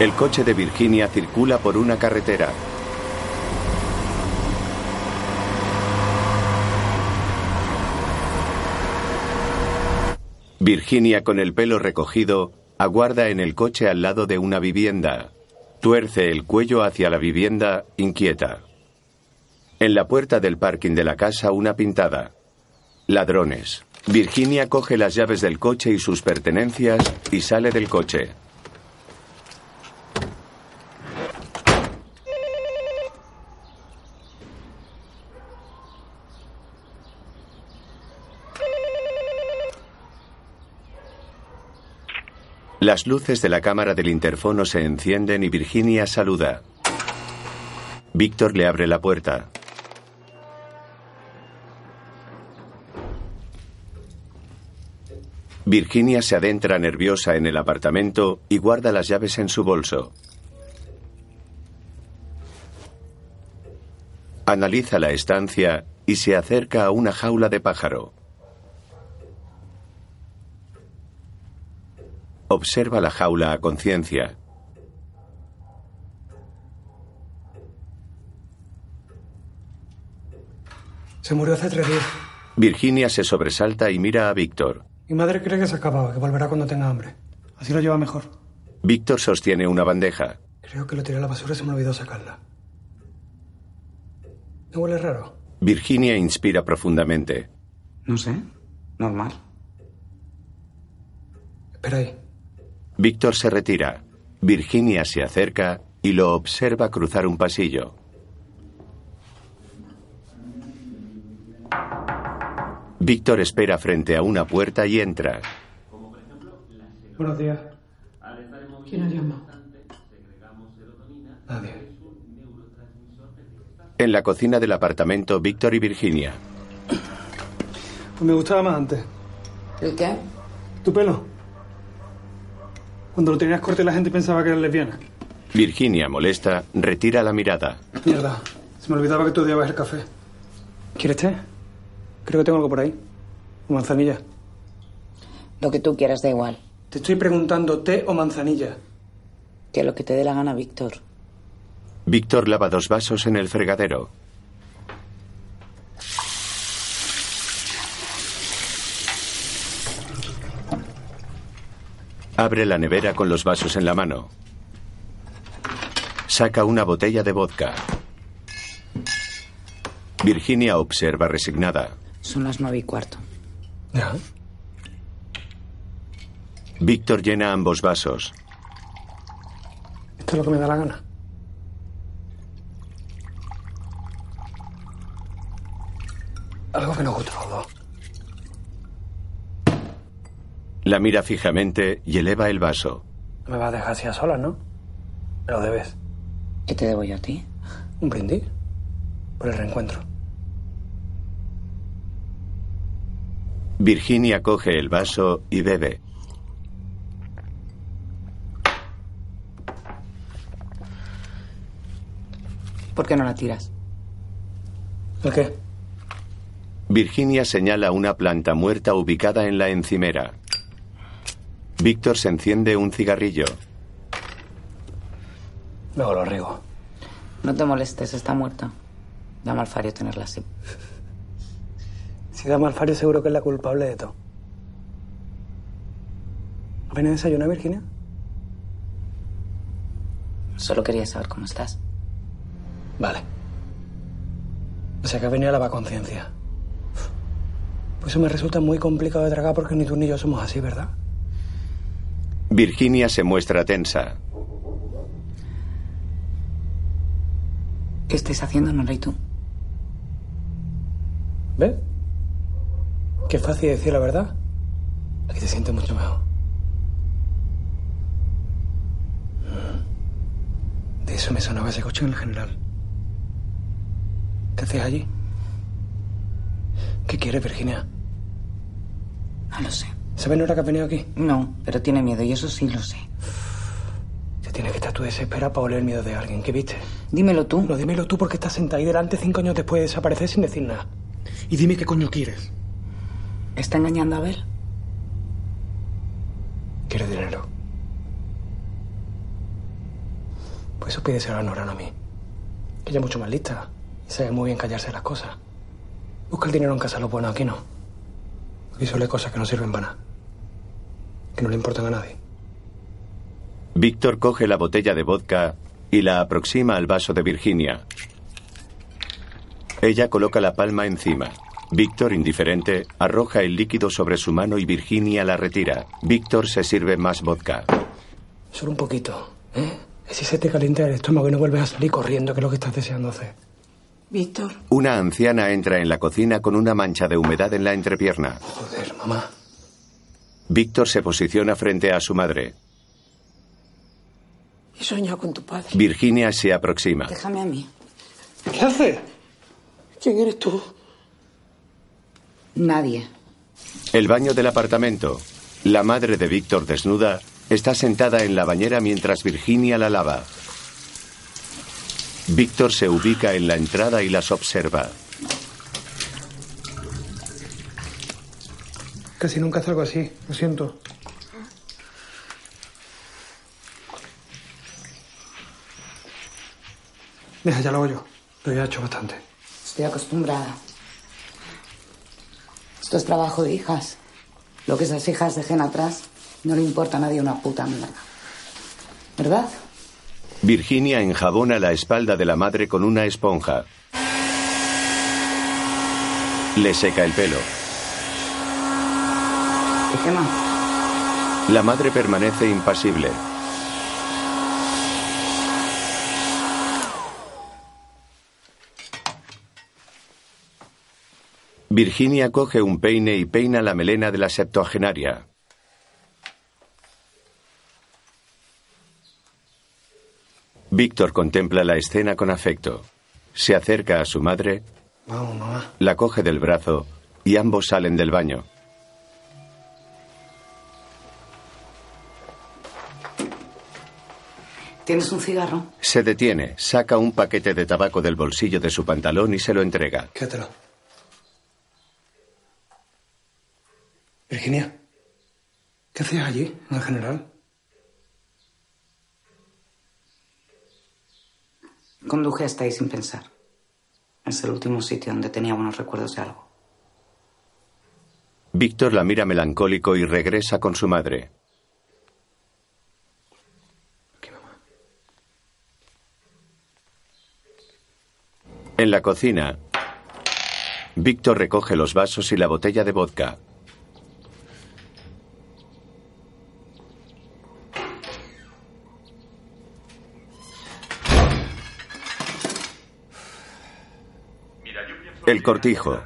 El coche de Virginia circula por una carretera. Virginia, con el pelo recogido, aguarda en el coche al lado de una vivienda. Tuerce el cuello hacia la vivienda, inquieta. En la puerta del parking de la casa una pintada. Ladrones. Virginia coge las llaves del coche y sus pertenencias y sale del coche. Las luces de la cámara del interfono se encienden y Virginia saluda. Víctor le abre la puerta. Virginia se adentra nerviosa en el apartamento y guarda las llaves en su bolso. Analiza la estancia y se acerca a una jaula de pájaro. Observa la jaula a conciencia. Se murió hace tres días. Virginia se sobresalta y mira a Víctor. Mi madre cree que se ha acabado, que volverá cuando tenga hambre. Así lo lleva mejor. Víctor sostiene una bandeja. Creo que lo tiré a la basura y se me olvidó sacarla. ¿No huele raro? Virginia inspira profundamente. No sé. Normal. Espera ahí. Víctor se retira. Virginia se acerca y lo observa cruzar un pasillo. Víctor espera frente a una puerta y entra. Buenos días. ¿Quién ha llamado? Nadie. En la cocina del apartamento, Víctor y Virginia. Pues me gustaba más antes. ¿El qué? ¿Tu pelo? Cuando lo tenías corto la gente pensaba que eras lesbiana. Virginia, molesta, retira la mirada. Mierda. Se me olvidaba que tú odiabas el café. ¿Quieres té? Creo que tengo algo por ahí. ¿O manzanilla? Lo que tú quieras, da igual. Te estoy preguntando té o manzanilla. Que lo que te dé la gana, Víctor. Víctor lava dos vasos en el fregadero. Abre la nevera con los vasos en la mano. Saca una botella de vodka. Virginia observa resignada. Son las nueve y cuarto. ¿Ya? Víctor llena ambos vasos. Esto es lo que me da la gana. Algo que nos gusta La mira fijamente y eleva el vaso. Me vas a dejar así a solas, ¿no? Me lo debes. ¿Qué te debo yo a ti? Un brindis. Por el reencuentro. Virginia coge el vaso y bebe. ¿Por qué no la tiras? ¿El qué? Virginia señala una planta muerta ubicada en la encimera. Víctor se enciende un cigarrillo. Luego lo riego. No te molestes, está muerta. Da mal fario tenerla así. Si da Malfario seguro que es la culpable de todo. ¿Has venido a desayunar, Virginia? Solo quería saber cómo estás. Vale. O sea que has venido a lavar conciencia. Pues eso me resulta muy complicado de tragar porque ni tú ni yo somos así, ¿verdad? Virginia se muestra tensa. ¿Qué estáis haciendo, Nora y tú? ¿Ves? Qué fácil decir la verdad. Aquí te sientes mucho mejor. Mm. De eso me sonaba ese coche en el general. ¿Qué haces allí? ¿Qué quieres, Virginia? No lo sé. ¿Sabes Nora que has venido aquí? No, pero tiene miedo y eso sí lo sé. Te tienes que estar tú desesperada para oler el miedo de alguien. ¿Qué viste? Dímelo tú. No, dímelo tú porque estás sentada ahí delante cinco años después de desaparecer sin decir nada. Y dime qué coño quieres. ¿Está engañando a Abel? Quiere dinero. Pues eso pídeselo a Nora, no a mí. Que ella es mucho más lista y sabe muy bien callarse las cosas. Busca el dinero en casa, lo bueno, aquí no. Aquí solo hay cosas que no sirven para nada. Que no le importan a nadie. Víctor coge la botella de vodka y la aproxima al vaso de Virginia. Ella coloca la palma encima. Víctor, indiferente, arroja el líquido sobre su mano y Virginia la retira. Víctor se sirve más vodka. Solo un poquito, ¿eh? Y si se te calienta el estómago y no vuelves a salir corriendo, que es lo que estás deseando hacer. Víctor. Una anciana entra en la cocina con una mancha de humedad en la entrepierna. Joder, mamá. Víctor se posiciona frente a su madre. He soñado con tu padre. Virginia se aproxima. Déjame a mí. ¿Qué haces? ¿Quién eres tú? Nadie. El baño del apartamento. La madre de Víctor desnuda está sentada en la bañera mientras Virginia la lava. Víctor se ubica en la entrada y las observa. Casi nunca salgo así, lo siento. Deja, ya lo hago yo. Lo ya he hecho bastante. Estoy acostumbrada. Esto es trabajo de hijas. Lo que esas hijas dejen atrás no le importa a nadie una puta mierda. ¿Verdad? Virginia enjabona la espalda de la madre con una esponja. Le seca el pelo. ¿Qué quema? La madre permanece impasible. Virginia coge un peine y peina la melena de la septuagenaria. Víctor contempla la escena con afecto. Se acerca a su madre, Vamos, mamá. la coge del brazo y ambos salen del baño. ¿Tienes un cigarro? Se detiene, saca un paquete de tabaco del bolsillo de su pantalón y se lo entrega. Quédatelo. Virginia, ¿qué hacías allí, en el general? Conduje hasta ahí sin pensar. Es el último sitio donde tenía buenos recuerdos de algo. Víctor la mira melancólico y regresa con su madre. En la cocina, Víctor recoge los vasos y la botella de vodka. El cortijo.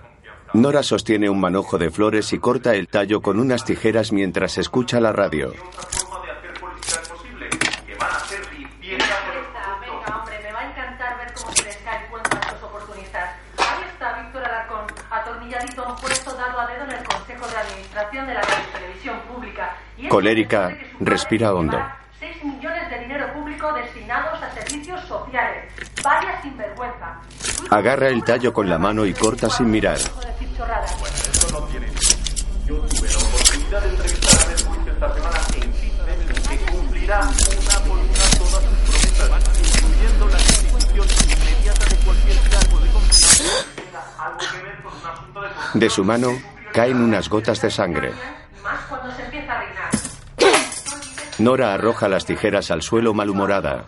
Nora sostiene un manojo de flores y corta el tallo con unas tijeras mientras escucha la radio. Venga, hombre, me Agarra el tallo con la mano y corta sin mirar. De su mano caen unas gotas de sangre. Nora arroja las tijeras al suelo malhumorada.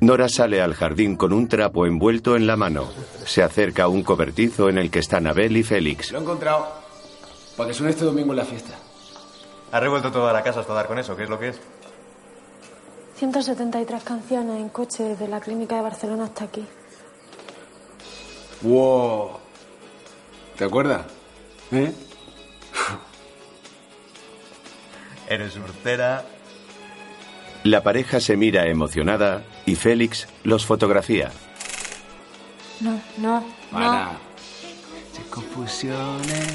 Nora sale al jardín con un trapo envuelto en la mano. Se acerca a un cobertizo en el que están Abel y Félix. Lo he encontrado. Para que suene este domingo en la fiesta. Ha revuelto toda la casa hasta dar con eso, ¿qué es lo que es? 173 canciones en coche desde la clínica de Barcelona hasta aquí. ¡Wow! ¿Te acuerdas? ¿Eh? Eres urtera. La pareja se mira emocionada y Félix los fotografía. No, no, Para. C'è confusione,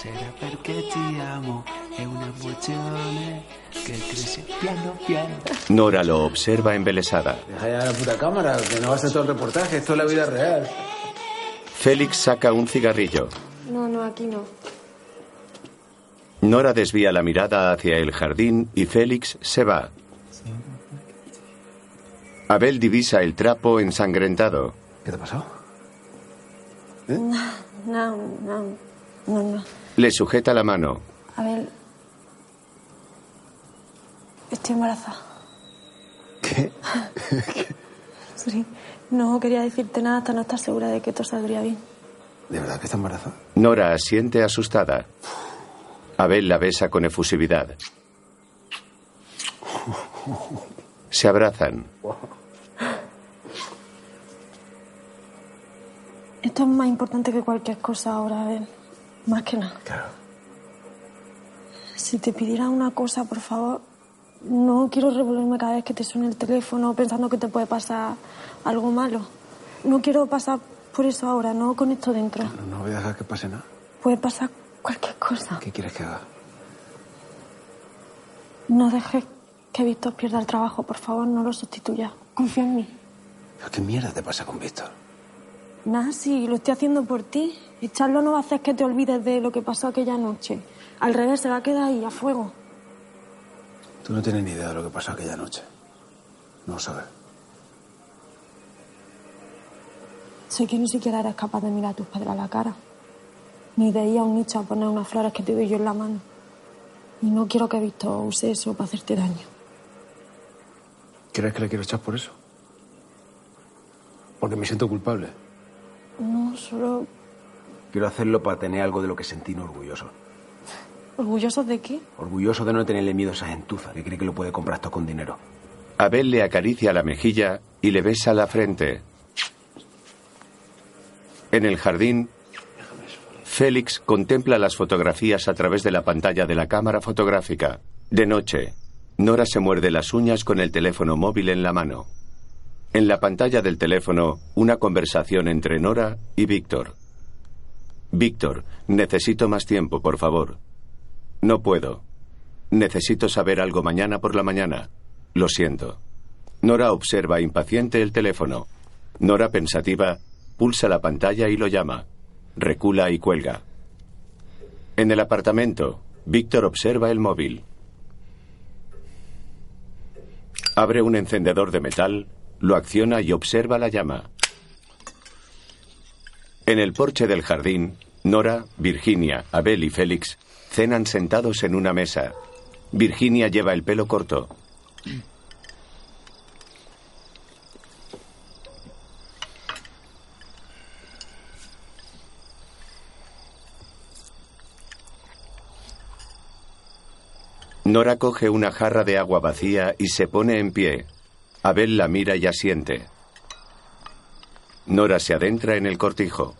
sarà perché ti amo, è un'emozione che cresce piano piano. Nora lo observa embelesada. Deja ya la puta cámara, que no va a ser todo el reportaje, esto es la vida real. Félix saca un cigarrillo. no, no, aquí no. Nora desvía la mirada hacia el jardín y Félix se va. Abel divisa el trapo ensangrentado. ¿Qué te ha pasado? No, no, no, no, no. Le sujeta la mano. A ver. Estoy embarazada. ¿Qué? <laughs> Sí. No quería decirte nada hasta no estar segura de que todo saldría bien. ¿De verdad que está embarazada? Nora asiente asustada. Abel la besa con efusividad. Se abrazan. Esto es más importante que cualquier cosa ahora, a ver. Más que nada. Claro. Si te pidiera una cosa, por favor, no quiero revolverme cada vez que te suene el teléfono pensando que te puede pasar algo malo. No quiero pasar por eso ahora, no con esto dentro. No, no voy a dejar que pase nada. Puede pasar cualquier cosa. ¿Qué quieres que haga? No dejes que Víctor pierda el trabajo, por favor, no lo sustituya. Confía en mí. ¿Pero qué mierda te pasa con Víctor? Nada, sí, lo estoy haciendo por ti. Echarlo no va a hacer que te olvides de lo que pasó aquella noche. Al revés, se va a quedar ahí, a fuego. Tú no tienes ni idea de lo que pasó aquella noche. No lo sabes. Sé que ni siquiera eres capaz de mirar a tus padres a la cara. Ni de ir a un nicho a poner unas flores que te doy yo en la mano. Y no quiero que Víctor use eso para hacerte daño. ¿Crees que le quiero echar por eso? Porque me siento culpable. No, solo Quiero hacerlo para tener algo de lo que sentirme orgulloso. orgullosos de qué. Orgulloso de no tenerle miedo a esa gentuza que cree que lo puede comprar todo con dinero. Abel le acaricia la mejilla y le besa la frente. En el jardín, Félix contempla las fotografías a través de la pantalla de la cámara fotográfica. De noche, Nora se muerde las uñas con el teléfono móvil en la mano. En la pantalla del teléfono, una conversación entre Nora y Víctor. Víctor, necesito más tiempo, por favor. No puedo. Necesito saber algo mañana por la mañana. Lo siento. Nora observa impaciente el teléfono. Nora, pensativa, pulsa la pantalla y lo llama. Recula y cuelga. En el apartamento, Víctor observa el móvil. Abre un encendedor de metal, lo acciona y observa la llama. En el porche del jardín, Nora, Virginia, Abel y Félix cenan sentados en una mesa. Virginia lleva el pelo corto. Nora coge una jarra de agua vacía y se pone en pie. Abel la mira y asiente. Nora se adentra en el cortijo.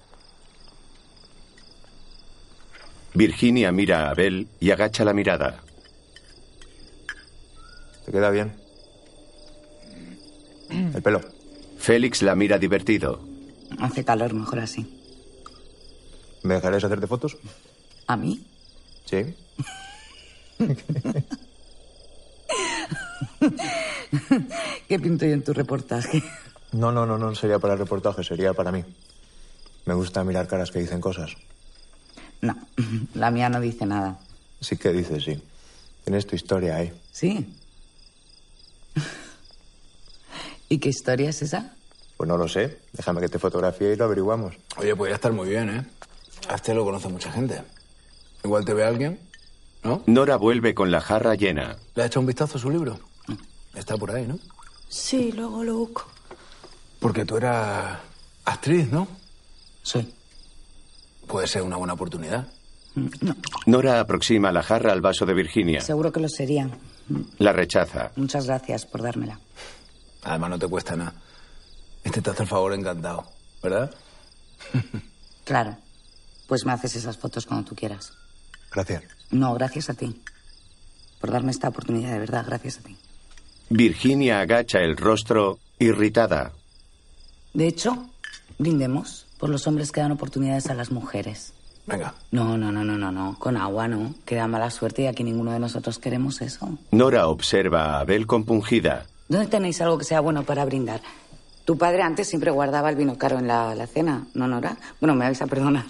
Virginia mira a Abel y agacha la mirada. ¿Te queda bien? El pelo. Félix la mira divertido. Hace calor, mejor así. ¿Me dejarás hacerte fotos? ¿A mí? Sí. <laughs> <laughs> ¿Qué pinto yo en tu reportaje? No, no, no, no sería para el reportaje, sería para mí. Me gusta mirar caras que dicen cosas. No, <laughs> la mía no dice nada. Sí que dices, sí. Tienes tu historia ahí. ¿Sí? <laughs> ¿Y qué historia es esa? Pues no lo sé. Déjame que te fotografíe y lo averiguamos. Oye, podría estar muy bien, ¿eh? A este lo conoce mucha gente. Igual te ve alguien, ¿no? Nora vuelve con la jarra llena. ¿Le ha echado un vistazo a su libro? Está por ahí, ¿no? Sí, luego lo busco. Porque tú eras actriz, ¿no? Sí. Puede ser una buena oportunidad. Nora aproxima la jarra al vaso de Virginia. Seguro que lo sería. La rechaza. Muchas gracias por dármela. Además, no te cuesta nada. Este te hace el favor encantado, ¿verdad? <laughs> Claro. Pues me haces esas fotos cuando tú quieras. Gracias. No, gracias a ti. Por darme esta oportunidad, de verdad, gracias a ti. Virginia agacha el rostro irritada. De hecho, brindemos por los hombres que dan oportunidades a las mujeres. Venga. No, no, no, no, no, no. Con agua no. Que da mala suerte y aquí ninguno de nosotros queremos eso. Nora observa a Abel compungida. ¿Dónde tenéis algo que sea bueno para brindar? Tu padre antes siempre guardaba el vino caro en la, la cena, ¿no, Nora? Bueno, me vais a perdonar.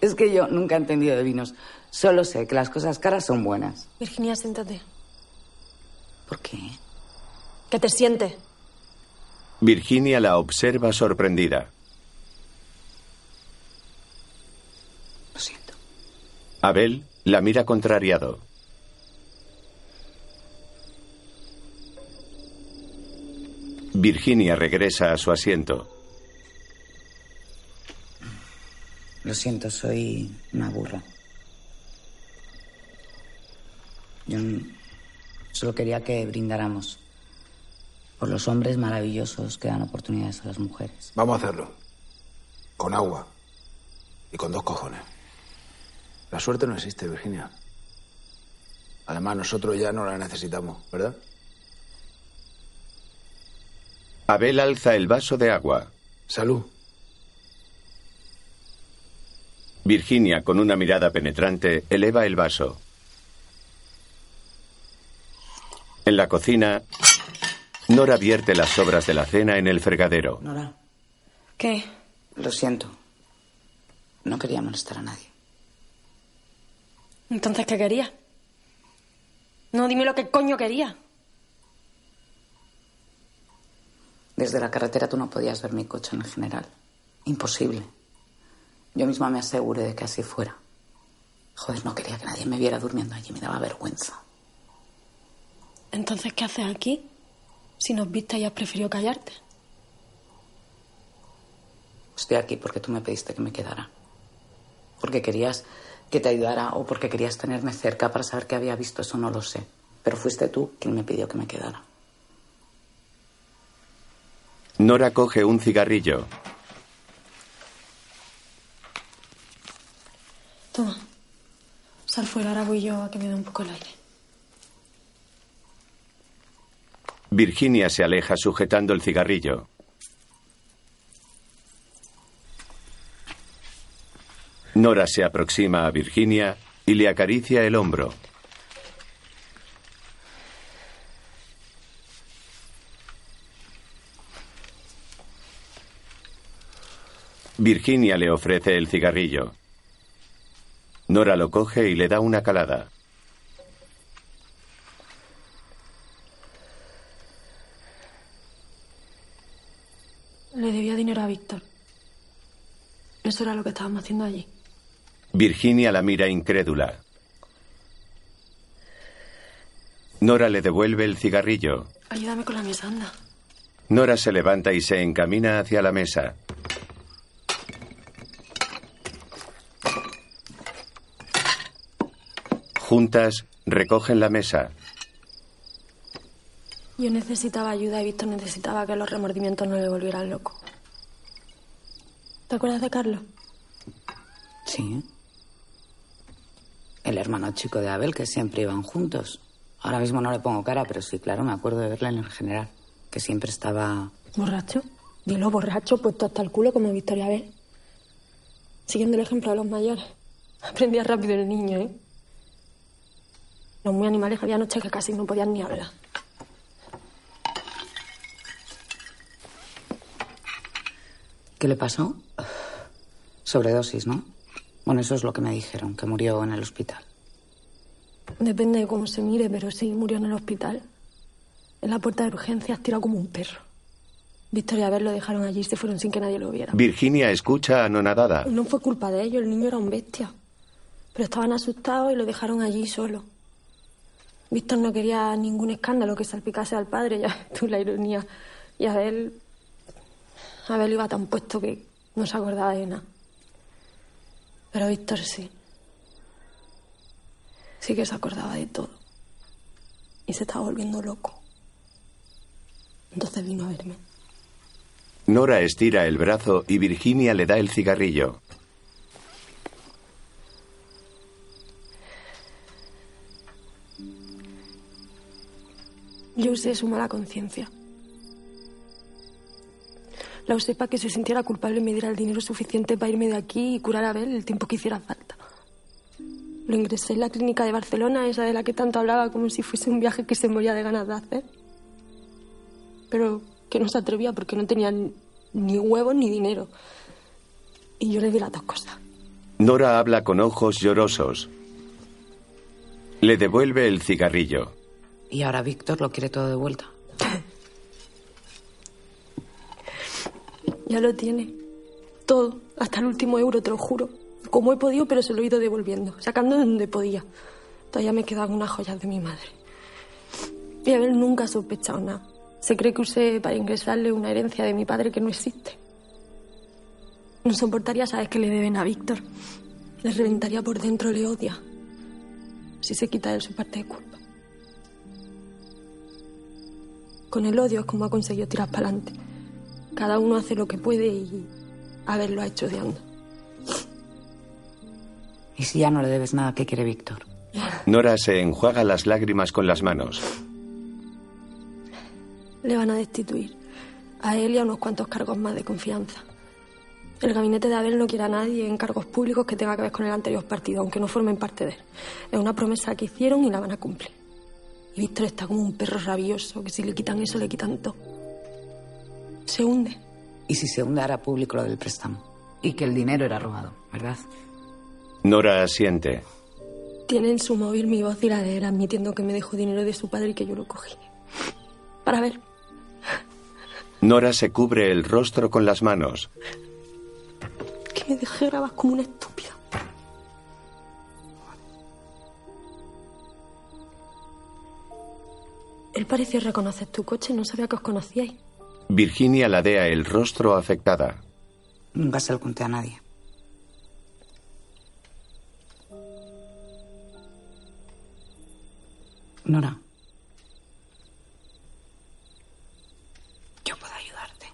Es que yo nunca he entendido de vinos. Solo sé que las cosas caras son buenas. Virginia, siéntate. ¿Por qué? Que te siente. Virginia la observa sorprendida. Lo siento. Abel la mira contrariado. Virginia regresa a su asiento. Lo siento, soy una burra. Yo solo quería que brindáramos por los hombres maravillosos que dan oportunidades a las mujeres. Vamos a hacerlo. Con agua. Y con dos cojones. La suerte no existe, Virginia. Además, nosotros ya no la necesitamos, ¿verdad? Abel alza el vaso de agua. Salud. Virginia, con una mirada penetrante, eleva el vaso. En la cocina, Nora vierte las sobras de la cena en el fregadero. Nora, ¿Qué? lo siento. No quería molestar a nadie. Entonces, ¿qué quería? No, dime lo que coño quería. Desde la carretera tú no podías ver mi coche en el general. Imposible. Yo misma me aseguré de que así fuera. Joder, no quería que nadie me viera durmiendo allí, me daba vergüenza. Entonces, ¿qué haces aquí? Si nos viste y has preferido callarte. Estoy aquí porque tú me pediste que me quedara. Porque querías que te ayudara o porque querías tenerme cerca para saber que había visto, eso no lo sé. Pero fuiste tú quien me pidió que me quedara. Nora coge un cigarrillo. Toma. Sal fuera, ahora voy yo a que me dé un poco el aire. Virginia se aleja sujetando el cigarrillo. Nora se aproxima a Virginia y le acaricia el hombro. Virginia le ofrece el cigarrillo. Nora lo coge y le da una calada. Le debía dinero a Víctor. Eso era lo que estábamos haciendo allí. Virginia la mira incrédula. Nora le devuelve el cigarrillo. Ayúdame con la mesa, anda. Nora se levanta y se encamina hacia la mesa. Juntas recogen la mesa. Yo necesitaba ayuda y Víctor necesitaba que los remordimientos no le volvieran loco. ¿Te acuerdas de Carlos? Sí. El hermano chico de Abel, que siempre iban juntos. Ahora mismo no le pongo cara, pero sí, claro, me acuerdo de verle en el general. Que siempre estaba. ¿Borracho? Dilo, borracho, puesto hasta el culo como Victoria Abel. Siguiendo el ejemplo de los mayores. <laughs> Aprendía rápido el niño, ¿eh? Los muy animales había noches que casi no podían ni hablar. ¿Qué le pasó? Sobredosis, ¿no? Bueno, eso es lo que me dijeron, que murió en el hospital. Depende de cómo se mire, pero sí, murió en el hospital. En la puerta de urgencias, tirado como un perro. Victoria y Abel lo dejaron allí y se fueron sin que nadie lo viera. Virginia escucha anonadada. No fue culpa de ellos, el niño era un bestia. Pero estaban asustados y lo dejaron allí solo. Víctor no quería ningún escándalo que salpicase al padre, ya <laughs> tú la ironía. Y Abel. Abel iba tan puesto que no se acordaba de nada. Pero Víctor sí. Sí que se acordaba de todo. Y se estaba volviendo loco. Entonces vino a verme. Nora estira el brazo y Virginia le da el cigarrillo. Yo usé su mala conciencia. La usé para que se sintiera culpable y me diera el dinero suficiente para irme de aquí y curar a Abel el tiempo que hiciera falta. Lo ingresé en la clínica de Barcelona, esa de la que tanto hablaba, como si fuese un viaje que se moría de ganas de hacer. Pero que no se atrevía porque no tenía ni huevos ni dinero. Y yo le di las dos cosas. Nora habla con ojos llorosos. Le devuelve el cigarrillo. Y ahora Víctor lo quiere todo de vuelta. <laughs> Ya lo tiene. Todo. Hasta el último euro, te lo juro. Como he podido, pero se lo he ido devolviendo. Sacando de donde podía. Todavía me quedan unas joyas de mi madre. Y Abel nunca ha sospechado nada. Se cree que usé para ingresarle una herencia de mi padre que no existe. No soportaría saber que le deben a Víctor. Le reventaría por dentro, le odia. Si se quita de él su parte de culpa. Con el odio es como ha conseguido tirar para adelante. Cada uno hace lo que puede y Abel lo ha hecho odiando. Y si ya no le debes nada, ¿qué quiere Víctor? Nora se enjuaga las lágrimas con las manos. Le van a destituir. A él y a unos cuantos cargos más de confianza. El gabinete de Abel no quiere a nadie en cargos públicos que tenga que ver con el anterior partido, aunque no formen parte de él. Es una promesa que hicieron y la van a cumplir. Y Víctor está como un perro rabioso, que si le quitan eso, le quitan todo. Se hunde. Y si se hunde, hará público lo del préstamo. Y que el dinero era robado, ¿verdad? Nora asiente. Tiene en su móvil mi voz y la de él admitiendo que me dejó dinero de su padre y que yo lo cogí. Para ver. Nora se cubre el rostro con las manos. Que me dejé grabar como una estúpida. Él pareció reconocer tu coche, no sabía que os conocíais. Virginia ladea el rostro afectada. Nunca se lo conté a nadie. Nora. Yo puedo ayudarte.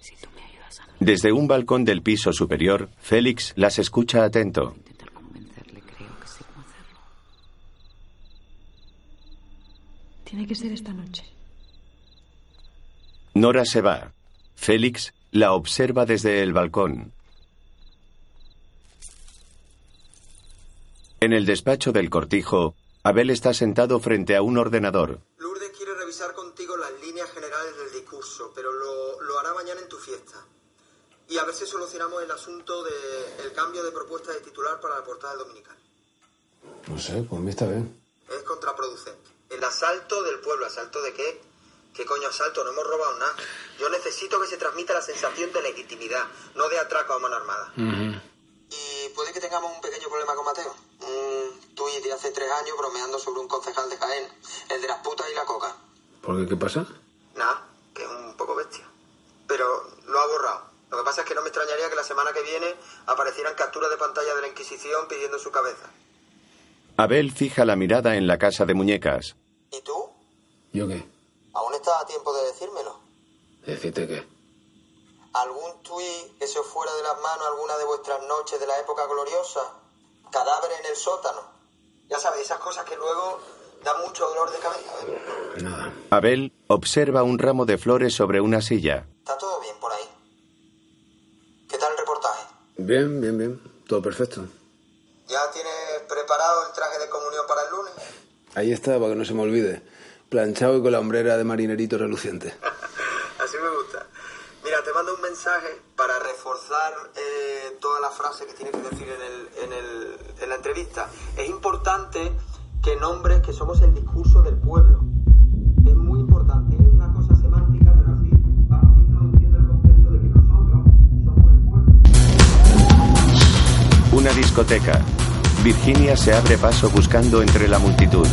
Si tú me ayudas a Desde un balcón del piso superior, Félix las escucha atento. convencerle, creo que sé cómo hacerlo. Tiene que ser esta noche. Nora se va. Félix la observa desde el balcón. En el despacho del cortijo, Abel está sentado frente a un ordenador. Lourdes quiere revisar contigo las líneas generales del discurso, pero lo, lo hará mañana en tu fiesta. Y a ver si solucionamos el asunto del cambio de propuesta de titular para la portada del dominical. No sé, pues a mí está bien. Es contraproducente. El asalto del pueblo, ¿asalto de qué? ¿Qué coño asalto? No hemos robado nada. Yo necesito que se transmita la sensación de legitimidad, no de atraco a mano armada. Y puede que tengamos un pequeño problema con Mateo. Un tuit de hace tres años bromeando sobre un concejal de Jaén, el de las putas y la coca. ¿Por qué? ¿Qué pasa? Nada, que es un poco bestia. Pero lo ha borrado. Lo que pasa es que no me extrañaría que la semana que viene aparecieran capturas de pantalla de la Inquisición pidiendo su cabeza. Abel fija la mirada en la casa de muñecas. ¿Y tú? ¿Yo qué? ¿Aún estás a tiempo de decírmelo? ¿Decirte qué? ¿Algún tuit que se os fuera de las manos alguna de vuestras noches de la época gloriosa? ¿Cadáveres en el sótano? Ya sabéis, esas cosas que luego dan mucho dolor de cabeza. ¿eh? Nada. Abel observa un ramo de flores sobre una silla. ¿Está todo bien por ahí? ¿Qué tal el reportaje? Bien, bien, bien. Todo perfecto. ¿Ya tienes preparado el traje de comunión para el lunes? Ahí está, para que no se me olvide. Planchado y con la hombrera de marinerito reluciente. <laughs> Así me gusta. Mira, te mando un mensaje para reforzar eh, toda la frase que tienes que decir en, el, en, el, en la entrevista. Es importante que nombres que somos el discurso del pueblo. Es muy importante. Es una cosa semántica, pero así vamos introduciendo el concepto de que nosotros somos el pueblo. Una discoteca. Virginia se abre paso buscando entre la multitud.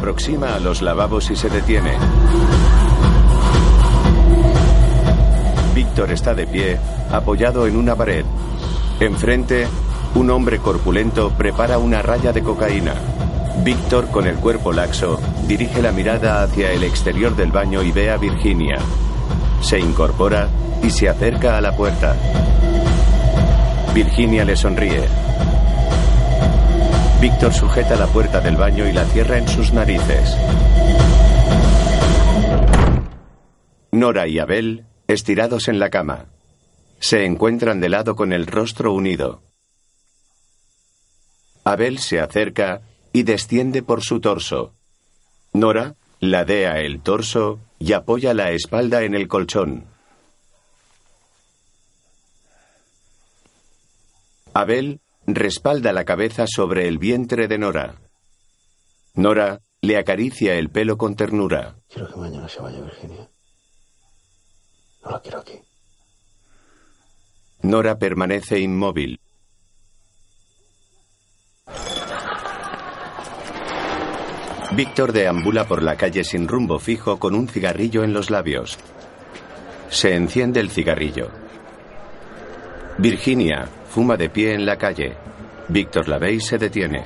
Aproxima a los lavabos y se detiene. Víctor está de pie, apoyado en una pared. Enfrente, un hombre corpulento prepara una raya de cocaína. Víctor, con el cuerpo laxo, dirige la mirada hacia el exterior del baño y ve a Virginia. Se incorpora y se acerca a la puerta. Virginia le sonríe. Víctor sujeta la puerta del baño y la cierra en sus narices. Nora y Abel, estirados en la cama, se encuentran de lado con el rostro unido. Abel se acerca y desciende por su torso. Nora ladea el torso y apoya la espalda en el colchón. Abel respalda la cabeza sobre el vientre de Nora. Nora le acaricia el pelo con ternura. Quiero que mañana se vaya Virginia. No la quiero aquí. Nora permanece inmóvil. Víctor deambula por la calle sin rumbo fijo con un cigarrillo en los labios. Se enciende el cigarrillo. Virginia fuma de pie en la calle. Víctor la ve y se detiene.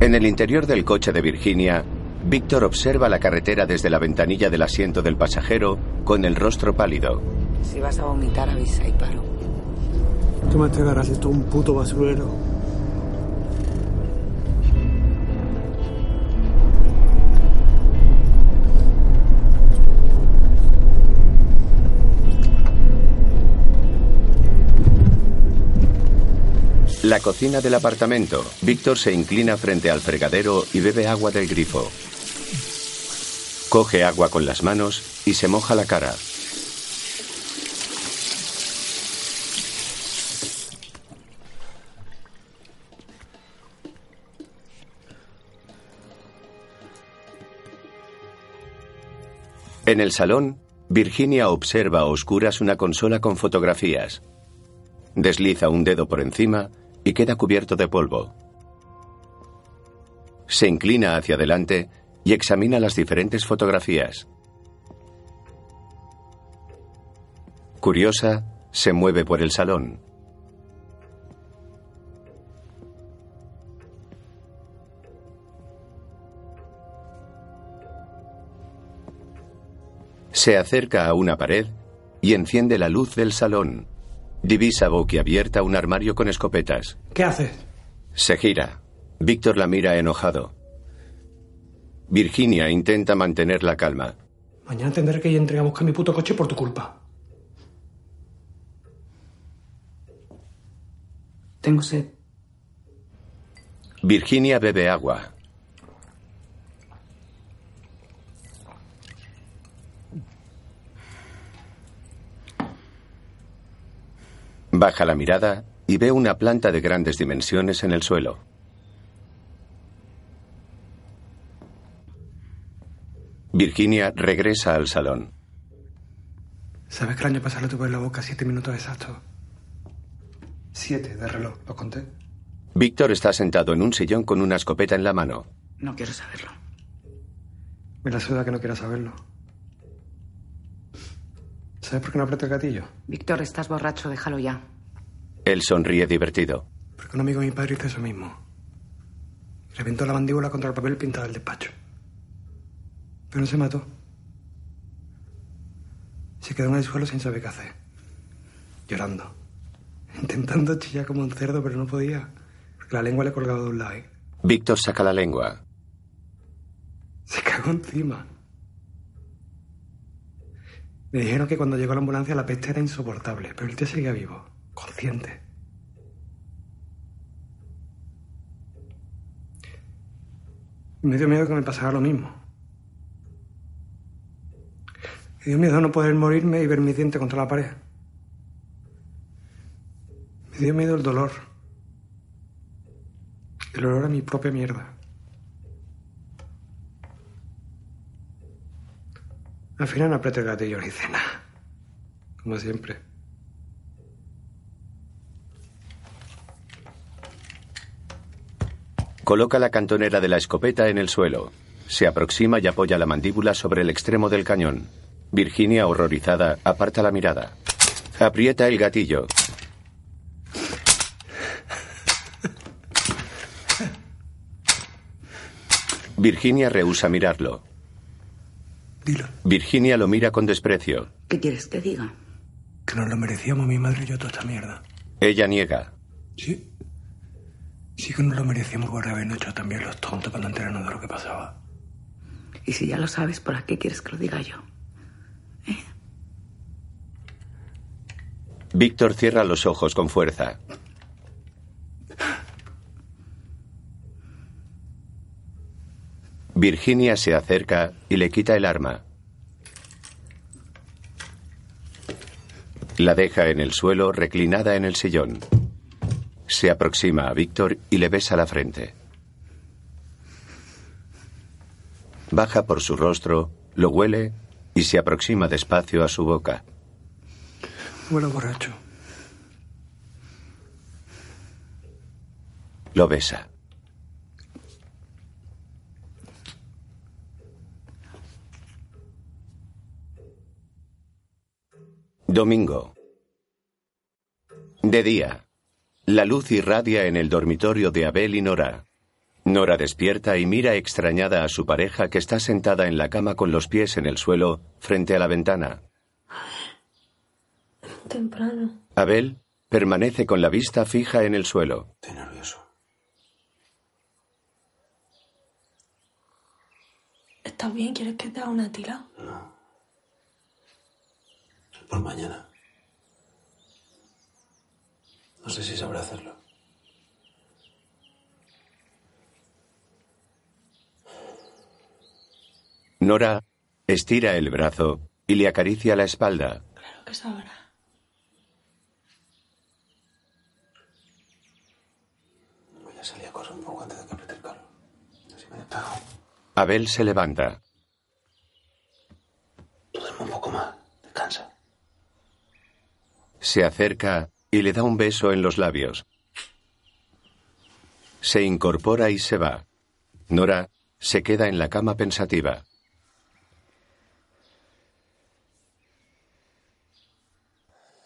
En el interior del coche de Virginia, Víctor observa la carretera desde la ventanilla del asiento del pasajero con el rostro pálido. Si vas a vomitar, avisa y paro. Tú me garaje, esto es un puto basurero. La cocina del apartamento. Víctor se inclina frente al fregadero y bebe agua del grifo. Coge agua con las manos y se moja la cara. En el salón, Virginia observa a oscuras una consola con fotografías. Desliza un dedo por encima y queda cubierto de polvo. Se inclina hacia adelante y examina las diferentes fotografías. Curiosa, se mueve por el salón. Se acerca a una pared y enciende la luz del salón. Divisa boquiabierta un armario con escopetas. ¿Qué haces? Se gira. Víctor la mira enojado. Virginia intenta mantener la calma. Mañana tendré que ir a entregar a buscar mi puto coche por tu culpa. Tengo sed. Virginia bebe agua. Baja la mirada y ve una planta de grandes dimensiones en el suelo. Virginia regresa al salón. ¿Sabes que el año pasado tuve en la boca siete minutos exactos? Siete de reloj, ¿lo conté? Víctor está sentado en un sillón con una escopeta en la mano. No quiero saberlo. Me la suda que no quiera saberlo. ¿Sabes por qué no aprieta el gatillo? Víctor, estás borracho, déjalo ya. Él sonríe divertido. Porque un amigo de mi padre hizo eso mismo. Reventó la mandíbula contra el papel pintado del despacho. Pero no se mató. Se quedó en el suelo sin saber qué hacer. Llorando. <laughs> Intentando chillar como un cerdo, pero no podía. Porque la lengua le colgaba de un lado. ¿eh? Víctor saca la lengua. Se cagó encima. Me dijeron que cuando llegó la ambulancia la peste era insoportable, pero el tío seguía vivo, consciente. Me dio miedo que me pasara lo mismo. Me dio miedo no poder morirme y ver mi diente contra la pared. Me dio miedo el dolor. El olor a mi propia mierda. Al final no aprieto el gatillo ni hice nada. Como siempre. Coloca la cantonera de la escopeta en el suelo. Se aproxima y apoya la mandíbula sobre el extremo del cañón. Virginia, horrorizada, aparta la mirada. Aprieta el gatillo. Virginia rehúsa mirarlo. Dilo. Virginia lo mira con desprecio. ¿Qué quieres que diga? Que nos lo merecíamos mi madre y yo toda esta mierda. Ella niega. Sí. Sí que nos lo merecíamos por habernos hecho también los tontos para no enterarnos de lo que pasaba. Y si ya lo sabes, ¿por qué quieres que lo diga yo? Víctor cierra los ojos con fuerza. Virginia se acerca y le quita el arma. La deja en el suelo reclinada en el sillón. Se aproxima a Víctor y le besa la frente. Baja por su rostro, lo huele y se aproxima despacio a su boca. Bueno, borracho. Lo besa. Domingo. De día. La luz irradia en el dormitorio de Abel y Nora. Nora despierta y mira extrañada a su pareja que está sentada en la cama con los pies en el suelo frente a la ventana. Temprano. Abel permanece con la vista fija en el suelo. Estoy nervioso. ¿Estás bien? ¿Quieres que te haga una tira? No. Por mañana. No sé si sabré hacerlo. Nora estira el brazo y le acaricia la espalda. Claro que sabrá. Voy a salir a correr un poco antes de que apriete el calor. Así me despego. Abel se levanta. Tú duerme un poco más. Descansa. Se acerca y le da un beso en los labios. Se incorpora y se va. Nora se queda en la cama pensativa.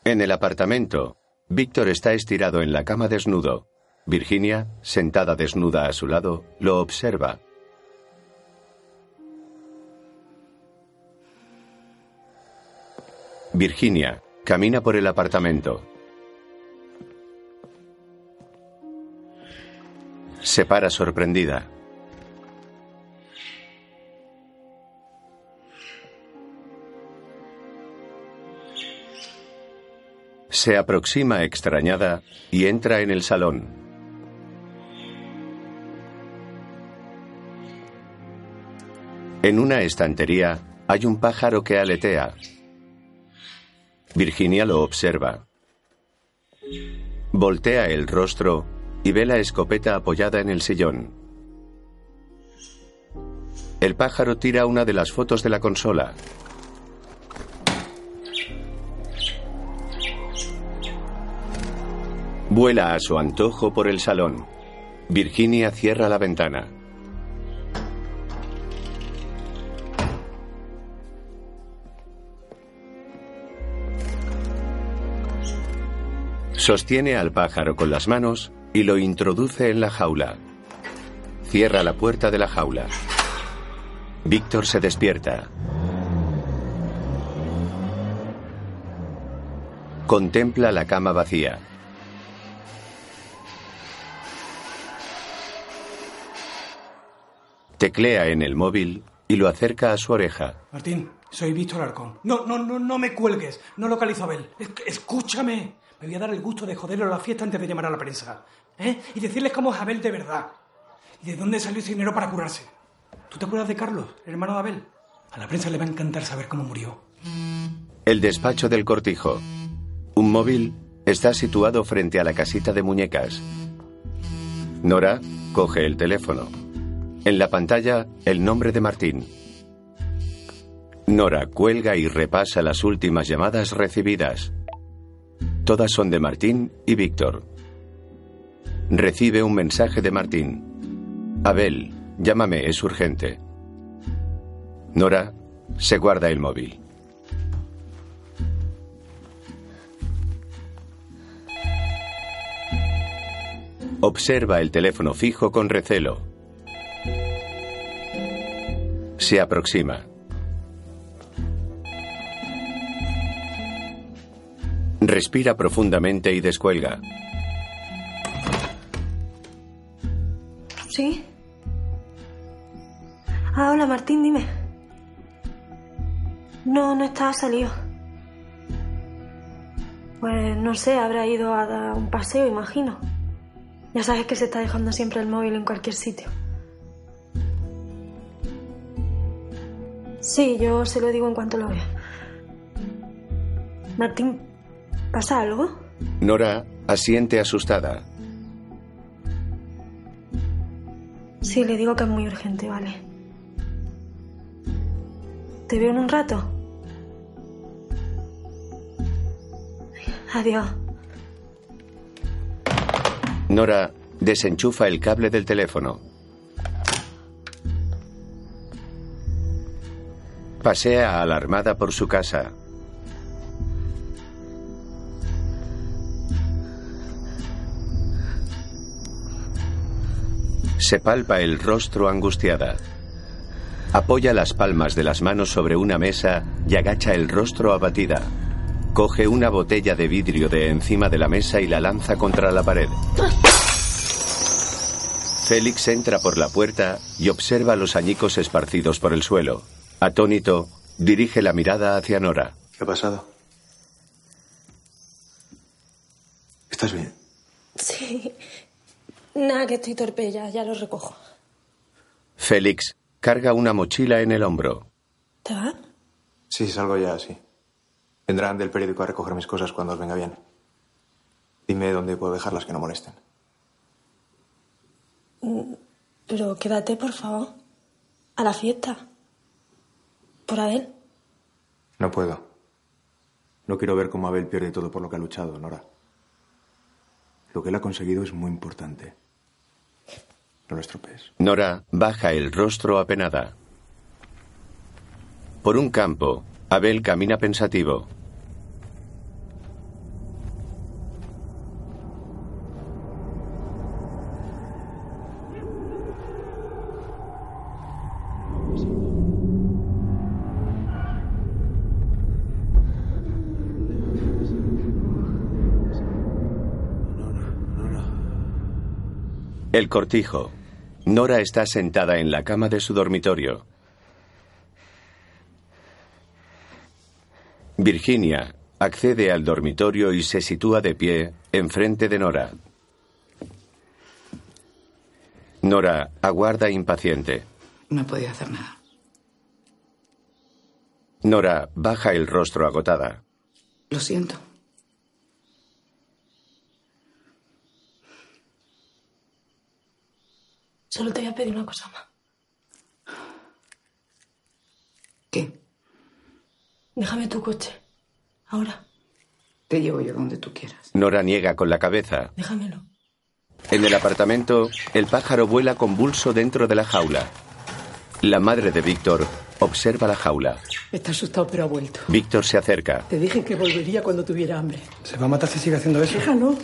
En el apartamento, Víctor está estirado en la cama desnudo. Virginia, sentada desnuda a su lado, lo observa. Virginia camina por el apartamento. Se para sorprendida. Se aproxima extrañada y entra en el salón. En una estantería hay un pájaro que aletea. Virginia lo observa. Voltea el rostro y ve la escopeta apoyada en el sillón. El pájaro tira una de las fotos de la consola. Vuela a su antojo por el salón. Virginia cierra la ventana. Sostiene al pájaro con las manos y lo introduce en la jaula. Cierra la puerta de la jaula. Víctor se despierta. Contempla la cama vacía. Teclea en el móvil y lo acerca a su oreja. Martín, soy Víctor Arcón. No, no, no, no me cuelgues. No localizo a Abel. Es- escúchame. Me voy a dar el gusto de joderle a la fiesta antes de llamar a la prensa. ¿Eh? Y decirles cómo es Abel de verdad. De dónde salió ese dinero para curarse. ¿Tú te acuerdas de Carlos, el hermano de Abel? A la prensa le va a encantar saber cómo murió. El despacho del cortijo. Un móvil está situado frente a la casita de muñecas. Nora coge el teléfono. En la pantalla, el nombre de Martín. Nora cuelga y repasa las últimas llamadas recibidas. Todas son de Martín y Víctor. Recibe un mensaje de Martín. Abel, llámame, es urgente. Nora se guarda el móvil. Observa el teléfono fijo con recelo. Se aproxima. Respira profundamente y descuelga. ¿Sí? Ah, hola Martín, dime. No, no está salido. Pues no sé, habrá ido a dar un paseo, imagino. Ya sabes que se está dejando siempre el móvil en cualquier sitio. Sí, yo se lo digo en cuanto lo vea. Martín, ¿pasa algo? Nora asiente asustada. Sí, le digo que es muy urgente, vale. ¿Te veo en un rato? Adiós. Nora desenchufa el cable del teléfono. Pasea alarmada por su casa. Se palpa el rostro angustiada. Apoya las palmas de las manos sobre una mesa y agacha el rostro abatida. Coge una botella de vidrio de encima de la mesa y la lanza contra la pared. Félix entra por la puerta y observa los añicos esparcidos por el suelo. Atónito, dirige la mirada hacia Nora. ¿Qué ha pasado? ¿Estás bien? Sí. Nada, que estoy torpe ya, ya lo recojo. Félix carga una mochila en el hombro. ¿Te vas? Sí, salgo ya, sí. Vendrán del periódico a recoger mis cosas cuando os venga bien. Dime dónde puedo dejarlas que no molesten. Mm, Pero quédate, por favor. A la fiesta. Por Abel. No puedo. No quiero ver cómo Abel pierde todo por lo que ha luchado, Nora. Lo que él ha conseguido es muy importante. No lo estropees. Nora baja el rostro apenada. Por un campo, Abel camina pensativo. El cortijo. Nora está sentada en la cama de su dormitorio. Virginia accede al dormitorio y se sitúa de pie enfrente de Nora. Nora aguarda impaciente. No he podido hacer nada. Nora baja el rostro agotada. Lo siento. Solo te voy a pedir una cosa más. ¿Qué? Déjame tu coche. Ahora. Te llevo yo donde tú quieras. Nora niega con la cabeza. Déjamelo. En el apartamento, el pájaro vuela convulso dentro de la jaula. La madre de Víctor observa la jaula. Está asustado, pero ha vuelto. Víctor se acerca. Te dije que volvería cuando tuviera hambre. ¿Se va a matar si sigue haciendo eso? Déjalo.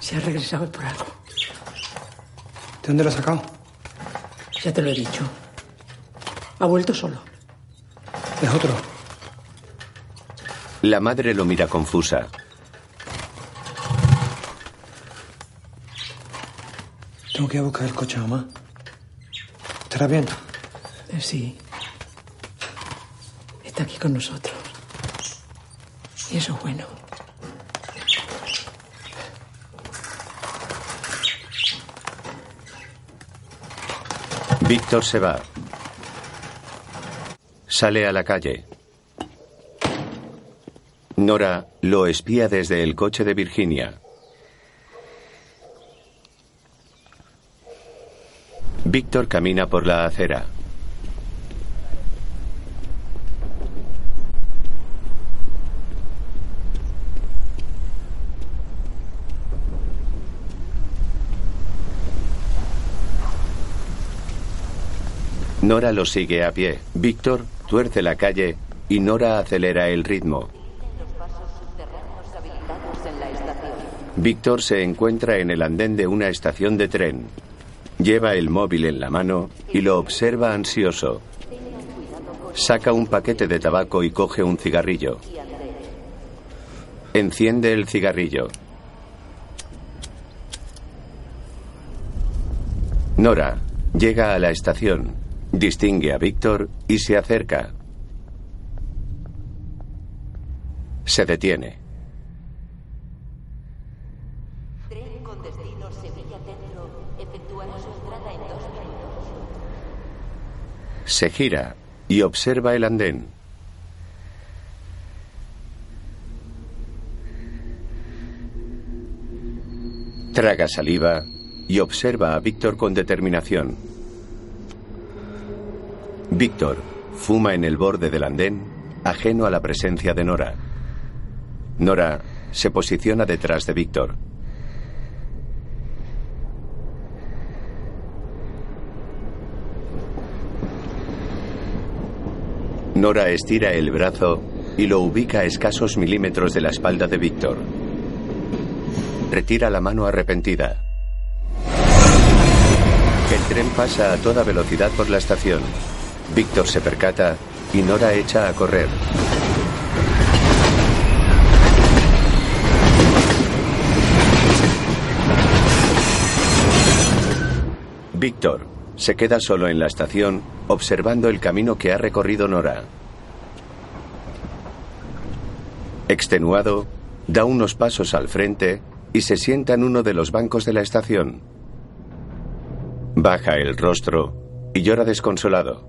Se ha regresado por algo. ¿De dónde lo ha sacado? Ya te lo he dicho. Ha vuelto solo. Es otro. La madre lo mira confusa. Tengo que ir a buscar el coche, mamá. ¿Estará bien? Eh, sí. Está aquí con nosotros. Y eso es bueno. Víctor se va. Sale a la calle. Nora lo espía desde el coche de Virginia. Víctor camina por la acera. Nora lo sigue a pie. Víctor tuerce la calle y Nora acelera el ritmo. Víctor se encuentra en el andén de una estación de tren. Lleva el móvil en la mano y lo observa ansioso. Saca un paquete de tabaco y coge un cigarrillo. Enciende el cigarrillo. Nora llega a la estación, distingue a Víctor y se acerca. Se detiene. Tren con destino Sevilla Centro efectuará su entrada en dos minutos. Se gira y observa el andén. Traga saliva y observa a Víctor con determinación. Víctor fuma en el borde del andén, ajeno a la presencia de Nora. Nora se posiciona detrás de Víctor. Nora estira el brazo y lo ubica a escasos milímetros de la espalda de Víctor. Retira la mano arrepentida. El tren pasa a toda velocidad por la estación. Víctor se percata y Nora echa a correr. Víctor se queda solo en la estación observando el camino que ha recorrido Nora. Extenuado, da unos pasos al frente y se sienta en uno de los bancos de la estación. Baja el rostro y llora desconsolado.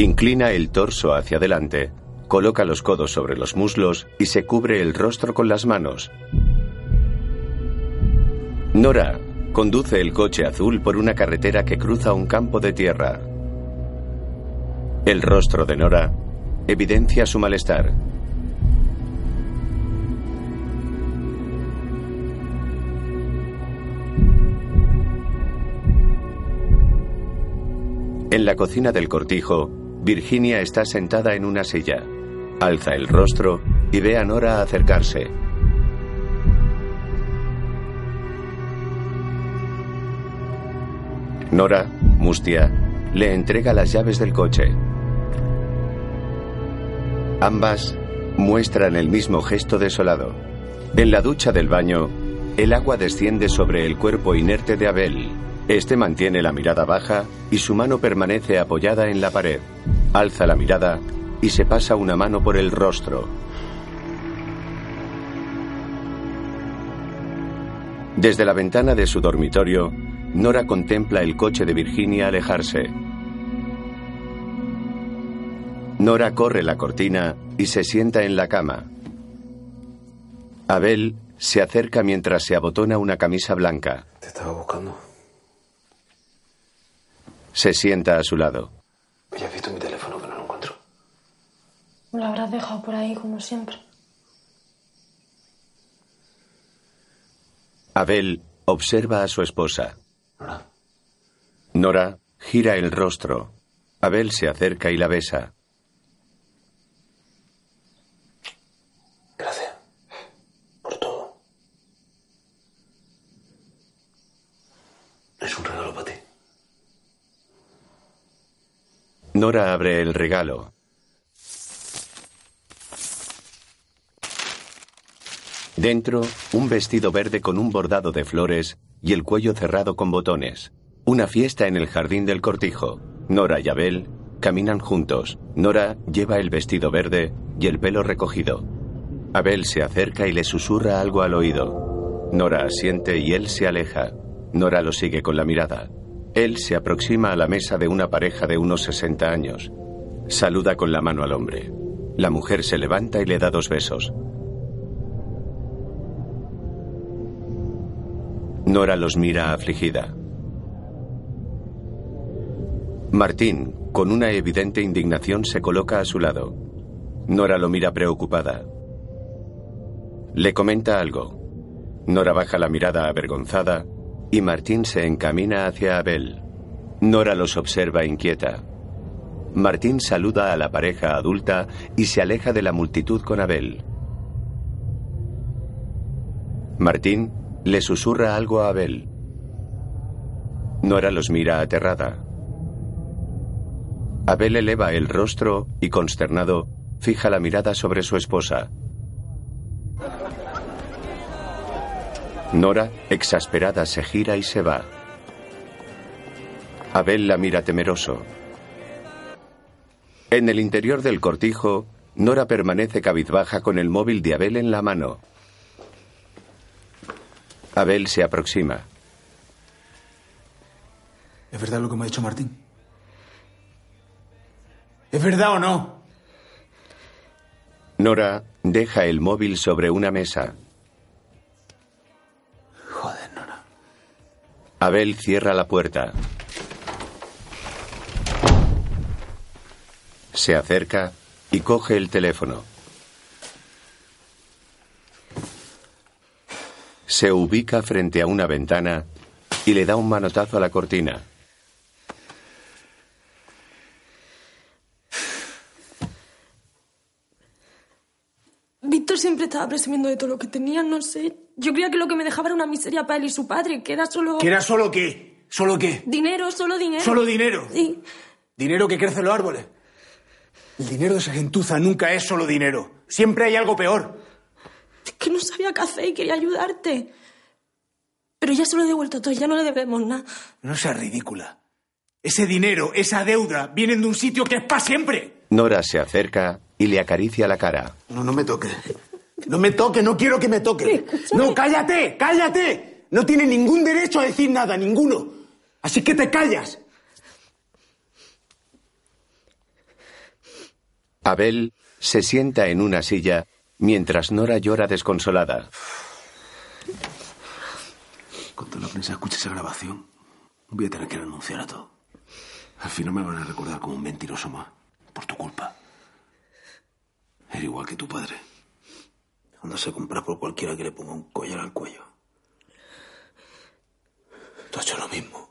Inclina el torso hacia adelante, coloca los codos sobre los muslos y se cubre el rostro con las manos. Nora conduce el coche azul por una carretera que cruza un campo de tierra. El rostro de Nora evidencia su malestar. En la cocina del cortijo, Virginia está sentada en una silla. Alza el rostro y ve a Nora acercarse. Nora, mustia, le entrega las llaves del coche. Ambas muestran el mismo gesto desolado. En la ducha del baño, el agua desciende sobre el cuerpo inerte de Abel. Este mantiene la mirada baja y su mano permanece apoyada en la pared. Alza la mirada y se pasa una mano por el rostro. Desde la ventana de su dormitorio, Nora contempla el coche de Virginia alejarse. Nora corre la cortina y se sienta en la cama. Abel se acerca mientras se abotona una camisa blanca. Te estaba buscando. Se sienta a su lado. Ya has visto mi teléfono que no lo encuentro. Lo habrás dejado por ahí, como siempre. Abel observa a su esposa. Nora. Nora gira el rostro. Abel se acerca y la besa. Gracias. Por todo. Es un regalo para ti. Nora abre el regalo. Dentro, un vestido verde con un bordado de flores y el cuello cerrado con botones. Una fiesta en el jardín del cortijo. Nora y Abel caminan juntos. Nora lleva el vestido verde y el pelo recogido. Abel se acerca y le susurra algo al oído. Nora asiente y él se aleja. Nora lo sigue con la mirada. Él se aproxima a la mesa de una pareja de unos 60 años. Saluda con la mano al hombre. La mujer se levanta y le da dos besos. Nora los mira afligida. Martín, con una evidente indignación, se coloca a su lado. Nora lo mira preocupada. Le comenta algo. Nora baja la mirada avergonzada y Martín se encamina hacia Abel. Nora los observa inquieta. Martín saluda a la pareja adulta y se aleja de la multitud con Abel. Martín le susurra algo a Abel. Nora los mira aterrada. Abel eleva el rostro y, consternado, fija la mirada sobre su esposa. Nora, exasperada, se gira y se va. Abel la mira temeroso. En el interior del cortijo, Nora permanece cabizbaja con el móvil de Abel en la mano. Abel se aproxima. ¿Es verdad lo que me ha dicho Martín? ¿Es verdad o no? Nora deja el móvil sobre una mesa. Abel cierra la puerta. Se acerca y coge el teléfono. Se ubica frente a una ventana y le da un manotazo a la cortina. Víctor siempre estaba presumiendo de todo lo que tenía, no sé. Yo creía que lo que me dejaba era una miseria para él y su padre, que era solo... ¿Que era solo qué? ¿Solo qué? Dinero, solo dinero. ¿Solo dinero? Sí. ¿Dinero que crece en los árboles? El dinero de esa gentuza nunca es solo dinero. Siempre hay algo peor. Es que no sabía qué hacer y quería ayudarte. Pero ya se lo he devuelto todo, ya no le debemos nada. No seas ridícula. Ese dinero, esa deuda, vienen de un sitio que es para siempre. Nora se acerca y le acaricia la cara. No, no me toque. No me toque, no quiero que me toque. No, cállate, cállate. No tiene ningún derecho a decir nada, ninguno. Así que te callas. Abel se sienta en una silla mientras Nora llora desconsolada. Cuando la prensa escuche esa grabación, voy a tener que renunciar a todo. Al final me van a recordar como un mentiroso más, por tu culpa. Era igual que tu padre. Cuando se compra por cualquiera que le ponga un collar al cuello. Tú has hecho lo mismo.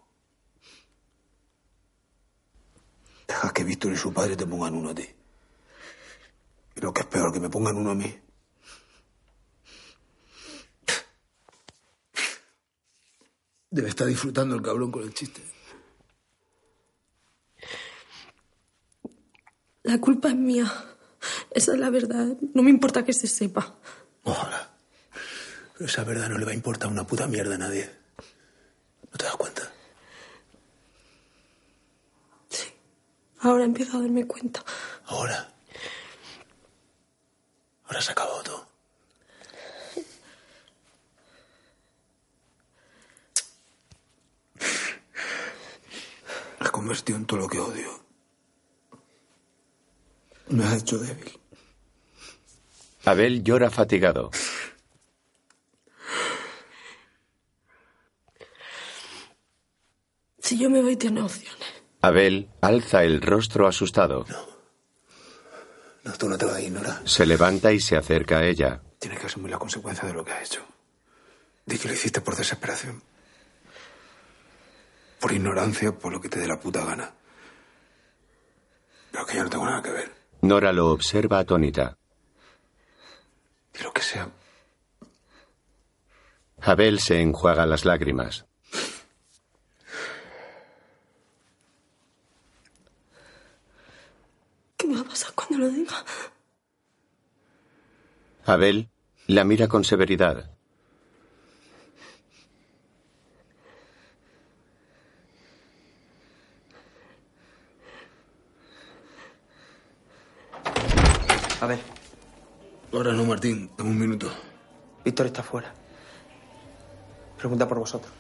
Dejas que Víctor y su padre te pongan uno a ti. Y lo que es peor, que me pongan uno a mí. Debe estar disfrutando el cabrón con el chiste. La culpa es mía. Esa es la verdad. No me importa que se sepa. Ojalá. Pero esa verdad no le va a importar una puta mierda a nadie. ¿No te das cuenta? Ahora empiezo a darme cuenta. Ahora. Ahora se acabó todo. Me has convertido en todo lo que odio. Me has hecho débil. Abel llora fatigado. Si yo me voy, tiene opciones. Abel alza el rostro asustado. No, tú no te vas a ir, Nora. Se levanta y se acerca a ella. Tienes que asumir la consecuencia de lo que has hecho. Di que lo hiciste por desesperación. Por ignorancia, por lo que te dé la puta gana. Pero que yo no tengo nada que ver. Nora lo observa atónita. Lo que sea. Abel se enjuaga las lágrimas. ¿Qué me va a pasar cuando lo diga? Abel la mira con severidad. A ver, Ahora no, Martín. Dame un minuto. Víctor está fuera. Pregunta por vosotros.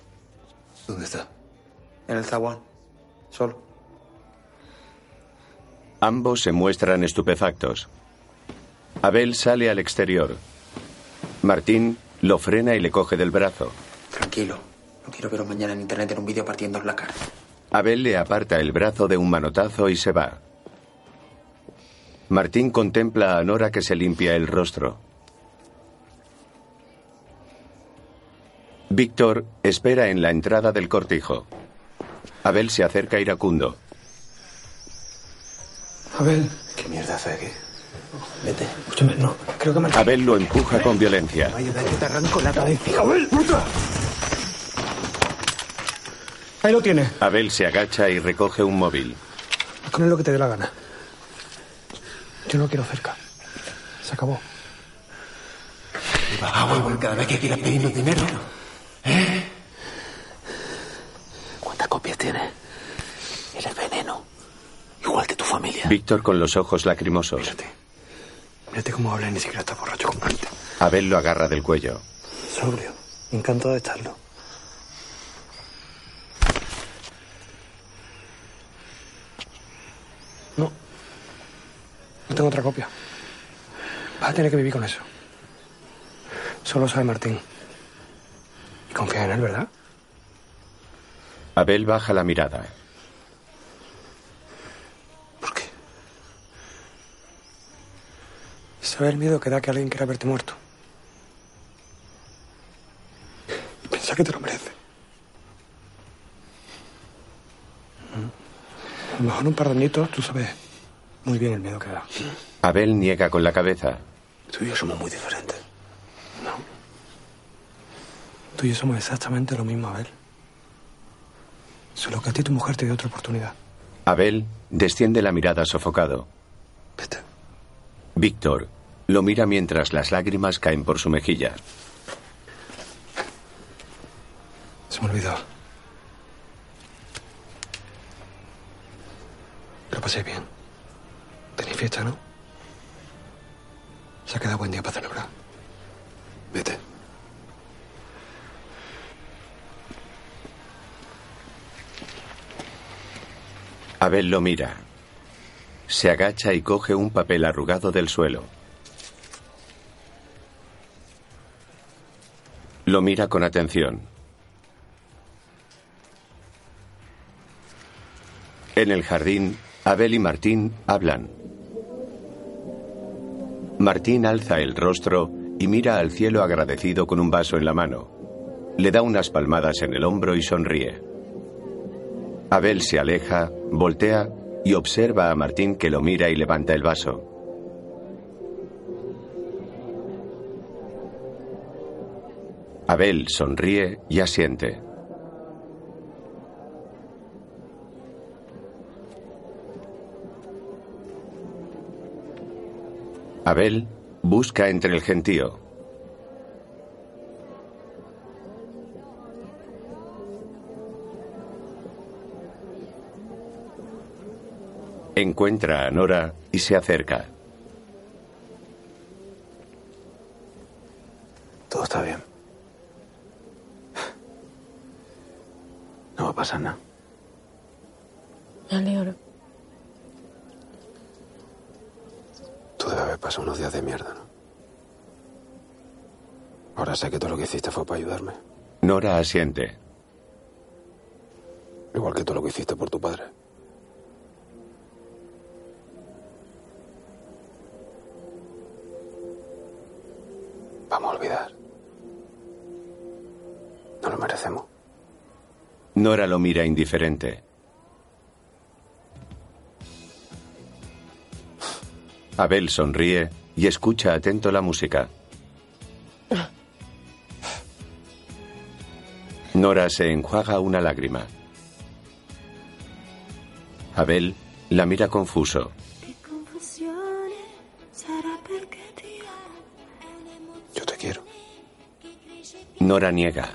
¿Dónde está? En el zaguán. Solo. Ambos se muestran estupefactos. Abel sale al exterior. Martín lo frena y le coge del brazo. Tranquilo. No quiero veros mañana en internet en un vídeo partiendo la cara. Abel le aparta el brazo de un manotazo y se va. Martín contempla a Nora que se limpia el rostro. Víctor espera en la entrada del cortijo. Abel se acerca iracundo. Abel. ¿Qué mierda hace aquí? Vete. Escúchame, no. Creo que me... Abel lo empuja con violencia. Ayuda, que te arranco la cabeza. ¡Abel, puta! Ahí lo tienes. Abel se agacha y recoge un móvil. Haz con él lo que te dé la gana. Yo no quiero cerca. Se acabó. Ah, bueno, cada vez que quieras pedirnos dinero. ¿Eh? ¿Cuántas copias tienes? Eres veneno. Igual que tu familia. Víctor con los ojos lacrimosos. Mírate cómo habla y ni siquiera está borracho antes. Abel lo agarra del cuello. Sobrio. Encantado de estarlo. No tengo otra copia. Vas a tener que vivir con eso. Solo sabe Martín. Y confía en él, ¿verdad? Abel baja la mirada. ¿Sabes el miedo que da que alguien quiera verte muerto? Y piensa que te lo merece. A lo mejor un par de añitos tú sabes muy bien el miedo que da. Abel niega con la cabeza. Tú y yo somos muy diferentes. Tú y yo somos exactamente lo mismo, Abel. Solo que a ti tu mujer te dio otra oportunidad. Abel desciende la mirada sofocado. Víctor lo mira mientras las lágrimas caen por su mejilla. Se me olvidaba. Lo pasé bien. Tenéis fiesta, ¿no? Se ha quedado buen día para celebrar. Vete. Abel lo mira. Se agacha y coge un papel arrugado del suelo. Lo mira con atención. En el jardín, Abel y Martín hablan. Martín alza el rostro y mira al cielo agradecido con un vaso en la mano. Le da unas palmadas en el hombro y sonríe. Abel se aleja, voltea y observa a Martín que lo mira y levanta el vaso. Abel sonríe y asiente. Abel busca entre el gentío. Encuentra a Nora y se acerca. Todo está bien. No va a pasar nada. Me alegro. Pasado unos días de mierda, ¿no? Ahora sé que todo lo que hiciste fue para ayudarme. Nora asiente. Igual que todo lo que hiciste por tu padre. Vamos a olvidar. No lo merecemos. Nora lo mira indiferente. Abel sonríe y escucha atento la música. Nora se enjuaga una lágrima. Abel la mira confuso. Yo te quiero. Nora niega.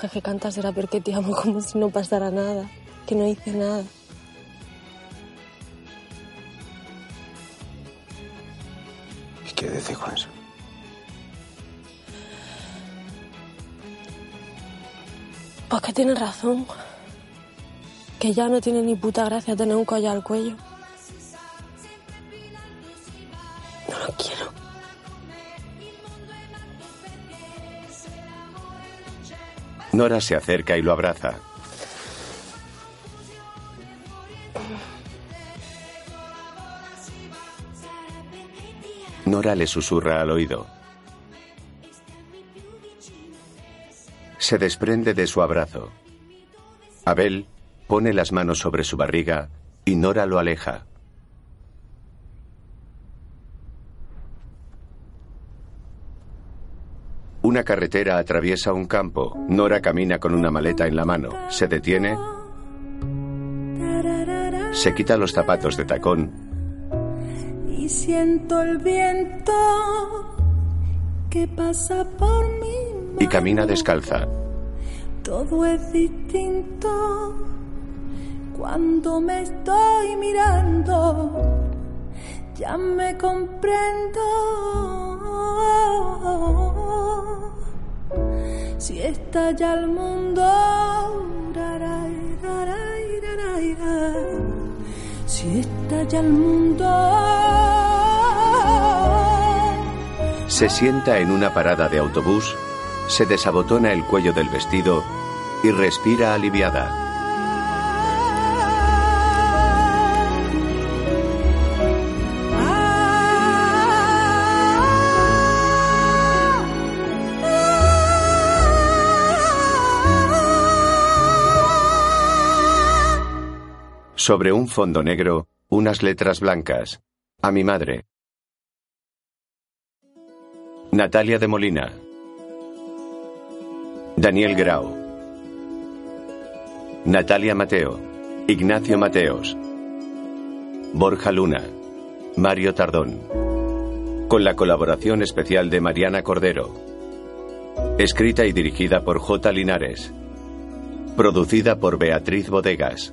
Mujer que canta será porque te amo como si no pasara nada, que no hice nada. ¿Qué quiere decir con eso? Pues que tienes razón. Que ya no tiene ni puta gracia tener un collar al cuello. Nora se acerca y lo abraza. Nora le susurra al oído. Se desprende de su abrazo. Abel pone las manos sobre su barriga y Nora lo aleja. Una carretera atraviesa un campo. Nora camina con una maleta en la mano. Se detiene. Se quita los zapatos de tacón y siento el viento que pasa por mí. y camina descalza. Todo es distinto cuando me estoy mirando. Ya me comprendo. Si estalla el mundo. Si estalla el mundo. Se sienta en una parada de autobús, se desabotona el cuello del vestido y respira aliviada. Sobre un fondo negro, unas letras blancas. A mi madre. Natalia de Molina. Daniel Grau. Natalia Mateo. Ignacio Mateos. Borja Luna. Mario Tardón. Con la colaboración especial de Mariana Cordero. Escrita y dirigida por J. Linares. Producida por Beatriz Bodegas.